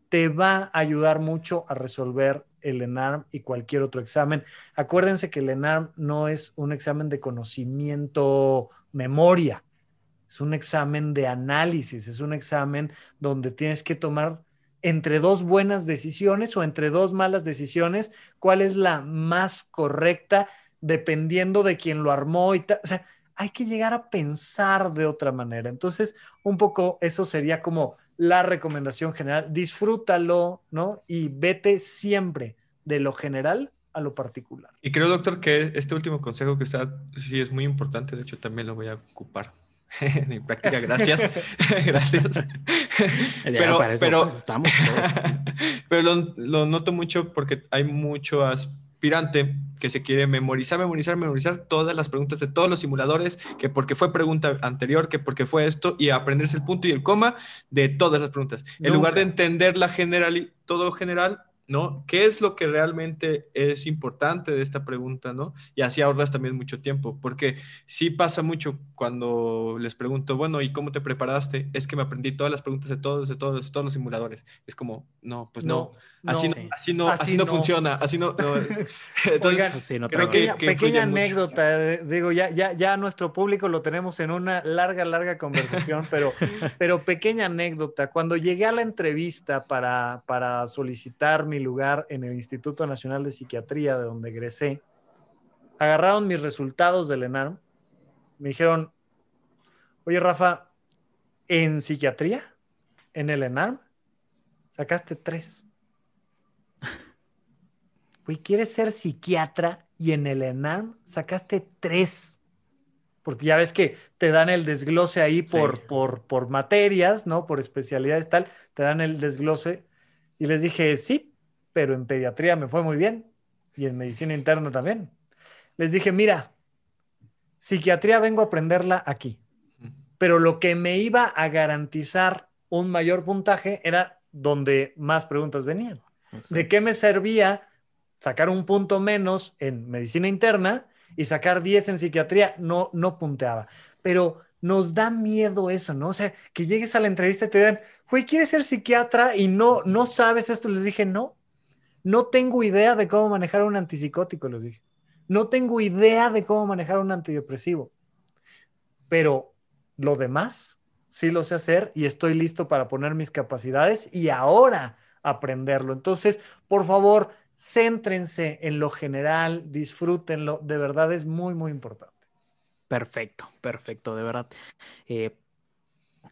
te va a ayudar mucho a resolver el ENARM y cualquier otro examen. Acuérdense que el ENARM no es un examen de conocimiento, memoria, es un examen de análisis, es un examen donde tienes que tomar entre dos buenas decisiones o entre dos malas decisiones, cuál es la más correcta dependiendo de quién lo armó y O sea, hay que llegar a pensar de otra manera. Entonces, un poco eso sería como la recomendación general. Disfrútalo, ¿no? Y vete siempre de lo general a lo particular. Y creo, doctor, que este último consejo que usted sí es muy importante. De hecho, también lo voy a ocupar en mi práctica. Gracias. Gracias. pero, pero, pues, estamos pero lo, lo, noto mucho porque hay mucho aspirante que se quiere memorizar, memorizar, memorizar todas las preguntas de todos los simuladores, que porque fue pregunta anterior, que porque fue esto, y aprenderse el punto y el coma de todas las preguntas. En lugar de entender la general, todo general, ¿no? ¿Qué es lo que realmente es importante de esta pregunta, ¿no? Y así ahorras también mucho tiempo, porque sí pasa mucho cuando les pregunto, bueno, ¿y cómo te preparaste? Es que me aprendí todas las preguntas de todos, de todos, de todos los simuladores. Es como, no, pues no, así no, así no, así, no, funciona, así no. Entonces, creo que, pequeña anécdota, eh, digo, ya, ya, ya nuestro público lo tenemos en una larga, larga conversación, pero, pero pequeña anécdota, cuando llegué a la entrevista para, para solicitar mi lugar en el Instituto Nacional de Psiquiatría, de donde egresé, agarraron mis resultados del ENARM, me dijeron, oye Rafa, en psiquiatría, en el ENARM, sacaste tres. Güey, ¿quieres ser psiquiatra y en el ENARM sacaste tres? Porque ya ves que te dan el desglose ahí por, por, por materias, ¿no? Por especialidades tal, te dan el desglose. Y les dije, sí, pero en pediatría me fue muy bien y en medicina interna también. Les dije, mira, psiquiatría vengo a aprenderla aquí, pero lo que me iba a garantizar un mayor puntaje era donde más preguntas venían. ¿De qué me servía sacar un punto menos en medicina interna y sacar 10 en psiquiatría? No, no punteaba. Pero nos da miedo eso, ¿no? O sea, que llegues a la entrevista y te digan, güey, ¿quieres ser psiquiatra? Y no, no sabes esto. Les dije, no, no tengo idea de cómo manejar un antipsicótico, les dije. No tengo idea de cómo manejar un antidepresivo. Pero lo demás sí lo sé hacer y estoy listo para poner mis capacidades y ahora aprenderlo. Entonces, por favor, céntrense en lo general, disfrútenlo. De verdad es muy, muy importante. Perfecto, perfecto, de verdad. Eh,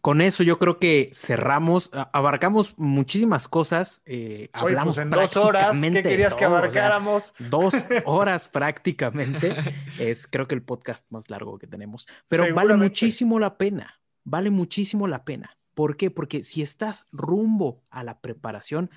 con eso yo creo que cerramos, abarcamos muchísimas cosas. Eh, pues hablamos en dos horas. ¿Qué querías que abarcáramos? dos horas prácticamente. Es creo que el podcast más largo que tenemos. Pero vale muchísimo la pena. Vale muchísimo la pena. ¿Por qué? Porque si estás rumbo a la preparación,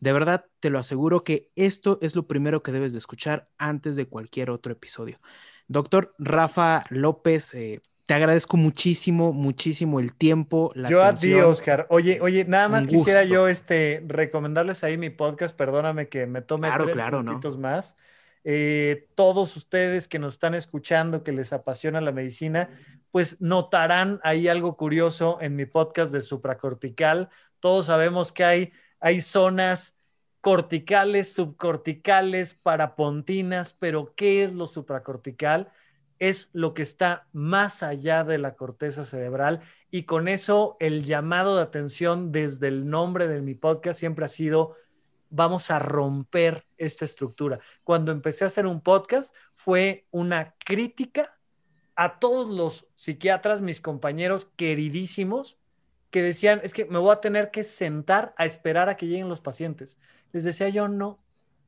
de verdad te lo aseguro que esto es lo primero que debes de escuchar antes de cualquier otro episodio. Doctor Rafa López, eh, te agradezco muchísimo, muchísimo el tiempo. La yo a ti, Oscar. Oye, oye, nada más quisiera yo este, recomendarles ahí mi podcast. Perdóname que me tome tres minutitos más. Eh, todos ustedes que nos están escuchando, que les apasiona la medicina, pues notarán ahí algo curioso en mi podcast de supracortical. Todos sabemos que hay, hay zonas corticales, subcorticales, parapontinas, pero ¿qué es lo supracortical? Es lo que está más allá de la corteza cerebral y con eso el llamado de atención desde el nombre de mi podcast siempre ha sido vamos a romper esta estructura. Cuando empecé a hacer un podcast fue una crítica a todos los psiquiatras, mis compañeros queridísimos, que decían, es que me voy a tener que sentar a esperar a que lleguen los pacientes. Les decía yo, no,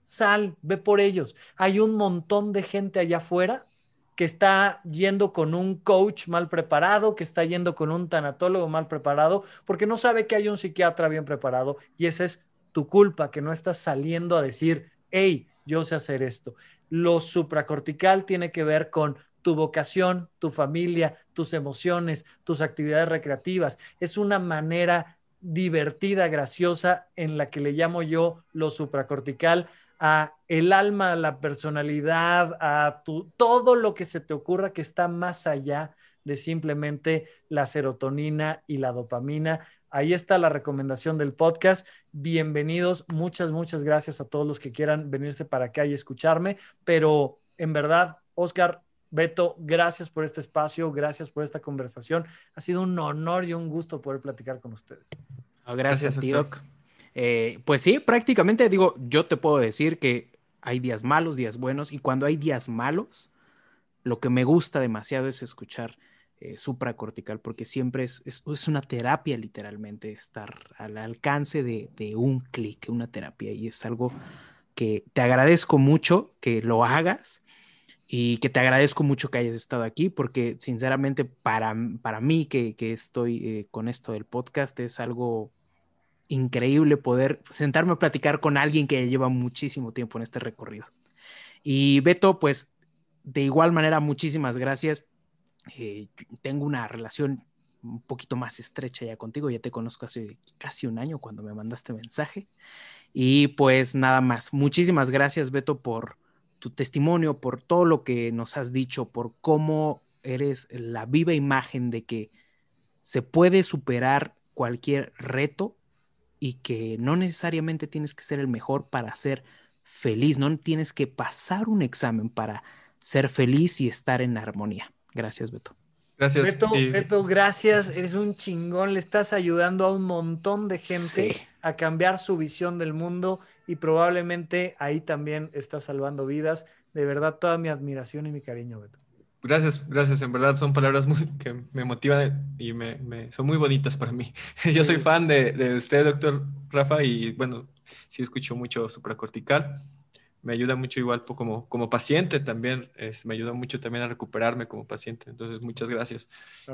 sal, ve por ellos. Hay un montón de gente allá afuera que está yendo con un coach mal preparado, que está yendo con un tanatólogo mal preparado, porque no sabe que hay un psiquiatra bien preparado y esa es tu culpa, que no estás saliendo a decir, hey, yo sé hacer esto. Lo supracortical tiene que ver con tu vocación, tu familia, tus emociones, tus actividades recreativas. Es una manera divertida, graciosa, en la que le llamo yo lo supracortical a el alma, a la personalidad, a tu, todo lo que se te ocurra que está más allá de simplemente la serotonina y la dopamina. Ahí está la recomendación del podcast. Bienvenidos. Muchas, muchas gracias a todos los que quieran venirse para acá y escucharme. Pero en verdad, Oscar, Beto, gracias por este espacio, gracias por esta conversación. Ha sido un honor y un gusto poder platicar con ustedes. Gracias, gracias eh, pues sí, prácticamente digo, yo te puedo decir que hay días malos, días buenos, y cuando hay días malos, lo que me gusta demasiado es escuchar eh, supracortical, porque siempre es, es, una terapia literalmente, estar al alcance de, de un clic, una terapia, y es algo que te agradezco mucho que lo hagas y que te agradezco mucho que hayas estado aquí, porque sinceramente para, para mí que, que estoy eh, con esto del podcast es algo increíble poder sentarme a platicar con alguien que lleva muchísimo tiempo en este recorrido. Y Beto, pues de igual manera, muchísimas gracias. Eh, tengo una relación un poquito más estrecha ya contigo, ya te conozco hace casi un año cuando me mandaste mensaje. Y pues nada más, muchísimas gracias Beto por tu testimonio, por todo lo que nos has dicho, por cómo eres la viva imagen de que se puede superar cualquier reto y que no necesariamente tienes que ser el mejor para ser feliz, no tienes que pasar un examen para ser feliz y estar en armonía. Gracias, Beto. Gracias. Beto, Beto, gracias. Eres un chingón. Le estás ayudando a un montón de gente a cambiar su visión del mundo y probablemente ahí también estás salvando vidas. De verdad, toda mi admiración y mi cariño, Beto. Gracias, gracias. En verdad son palabras muy, que me motivan y me, son muy bonitas para mí. Yo soy fan de, de usted, doctor Rafa, y bueno, sí escucho mucho supracortical me ayuda mucho igual como, como paciente también, es, me ayuda mucho también a recuperarme como paciente. Entonces, muchas gracias.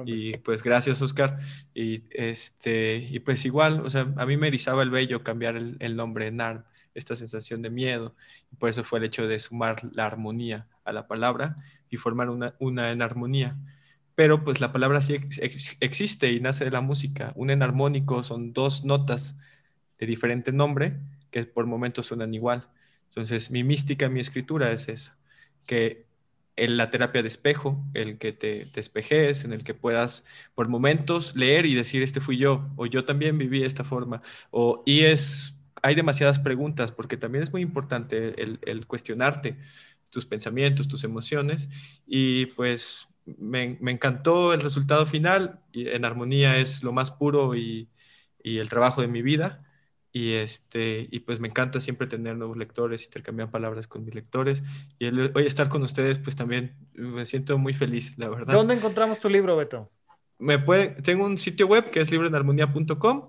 Y pues gracias, Oscar. Y, este, y pues igual, o sea, a mí me erizaba el vello cambiar el, el nombre NARM, esta sensación de miedo. Y por eso fue el hecho de sumar la armonía a la palabra y formar una, una enarmonía. Pero pues la palabra sí existe y nace de la música. Un enarmónico son dos notas de diferente nombre que por momentos suenan igual entonces, mi mística, mi escritura es esa, que en la terapia de espejo, el que te, te espejes, en el que puedas por momentos leer y decir, este fui yo, o yo también viví esta forma, o y es, hay demasiadas preguntas, porque también es muy importante el, el cuestionarte tus pensamientos, tus emociones, y pues me, me, encantó el resultado final, y en armonía es lo más puro y, y el trabajo de mi vida, y, este, y pues me encanta siempre tener nuevos lectores, intercambiar palabras con mis lectores. Y hoy estar con ustedes, pues también me siento muy feliz, la verdad. ¿Dónde encontramos tu libro, Beto? Me puede, tengo un sitio web que es libroenarmonía.com.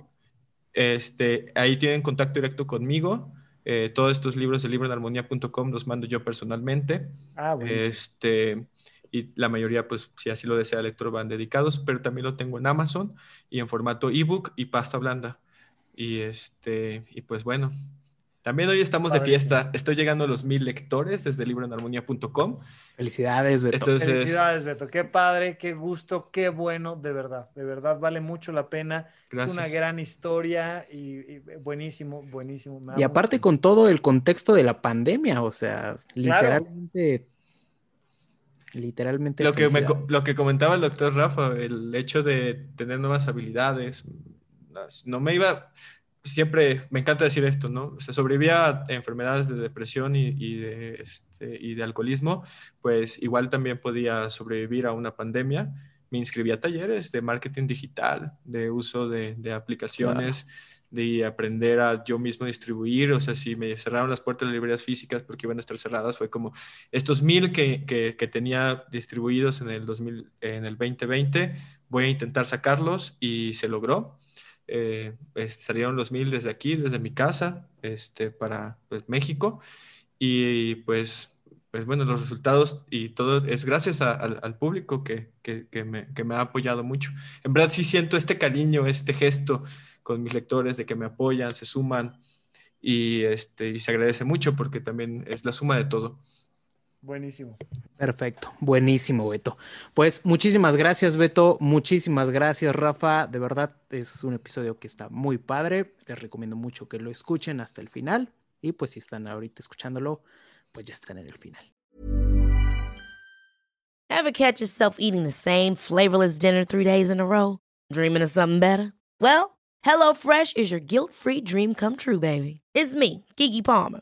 Este, ahí tienen contacto directo conmigo. Eh, todos estos libros de libroenarmonía.com los mando yo personalmente. Ah, este, y la mayoría, pues si así lo desea lector, van dedicados, pero también lo tengo en Amazon y en formato ebook y pasta blanda. Y este, y pues bueno, también hoy estamos de fiesta. Estoy llegando a los mil lectores desde libroenarmonía.com. Felicidades, Beto. Felicidades, Beto. Qué padre, qué gusto, qué bueno, de verdad. De verdad, vale mucho la pena. Es una gran historia y, buenísimo, buenísimo. y aparte con todo el contexto de la pandemia, o sea, literalmente... Literalmente. Lo que, lo que comentaba el doctor Rafa, el hecho de tener nuevas habilidades, no me iba, siempre me encanta decir esto, ¿no? Se sobrevivía a enfermedades de depresión y, de, este, y de alcoholismo, pues igual también podía sobrevivir a una pandemia. Me inscribí a talleres de marketing digital, de uso de, aplicaciones, de aprender a yo mismo distribuir. O sea, si me cerraron las puertas de las librerías físicas porque iban a estar cerradas, fue como estos mil que, que, tenía distribuidos en el, 2000, en el 2020, voy a intentar sacarlos y se logró. Eh, salieron los mil desde aquí, desde mi casa, este, para pues, México. Y pues, pues bueno, los resultados y todo es gracias al público que, que, que, me, que me ha apoyado mucho. En verdad sí siento este cariño, este gesto con mis lectores de que me apoyan, se suman y, este, y se agradece mucho porque también es la suma de todo. Buenísimo. Perfecto, buenísimo, Beto. Pues muchísimas gracias, Beto. Muchísimas gracias, Rafa. De verdad, es un episodio que está muy padre. Les recomiendo mucho que lo escuchen hasta el final. Y pues si están ahorita escuchándolo, pues ya están en el final. Ever catch yourself eating the same flavorless dinner three days in a row? Dreaming of something better? Well, HelloFresh is your guilt-free dream come true, baby. It's me, Kiki Palmer.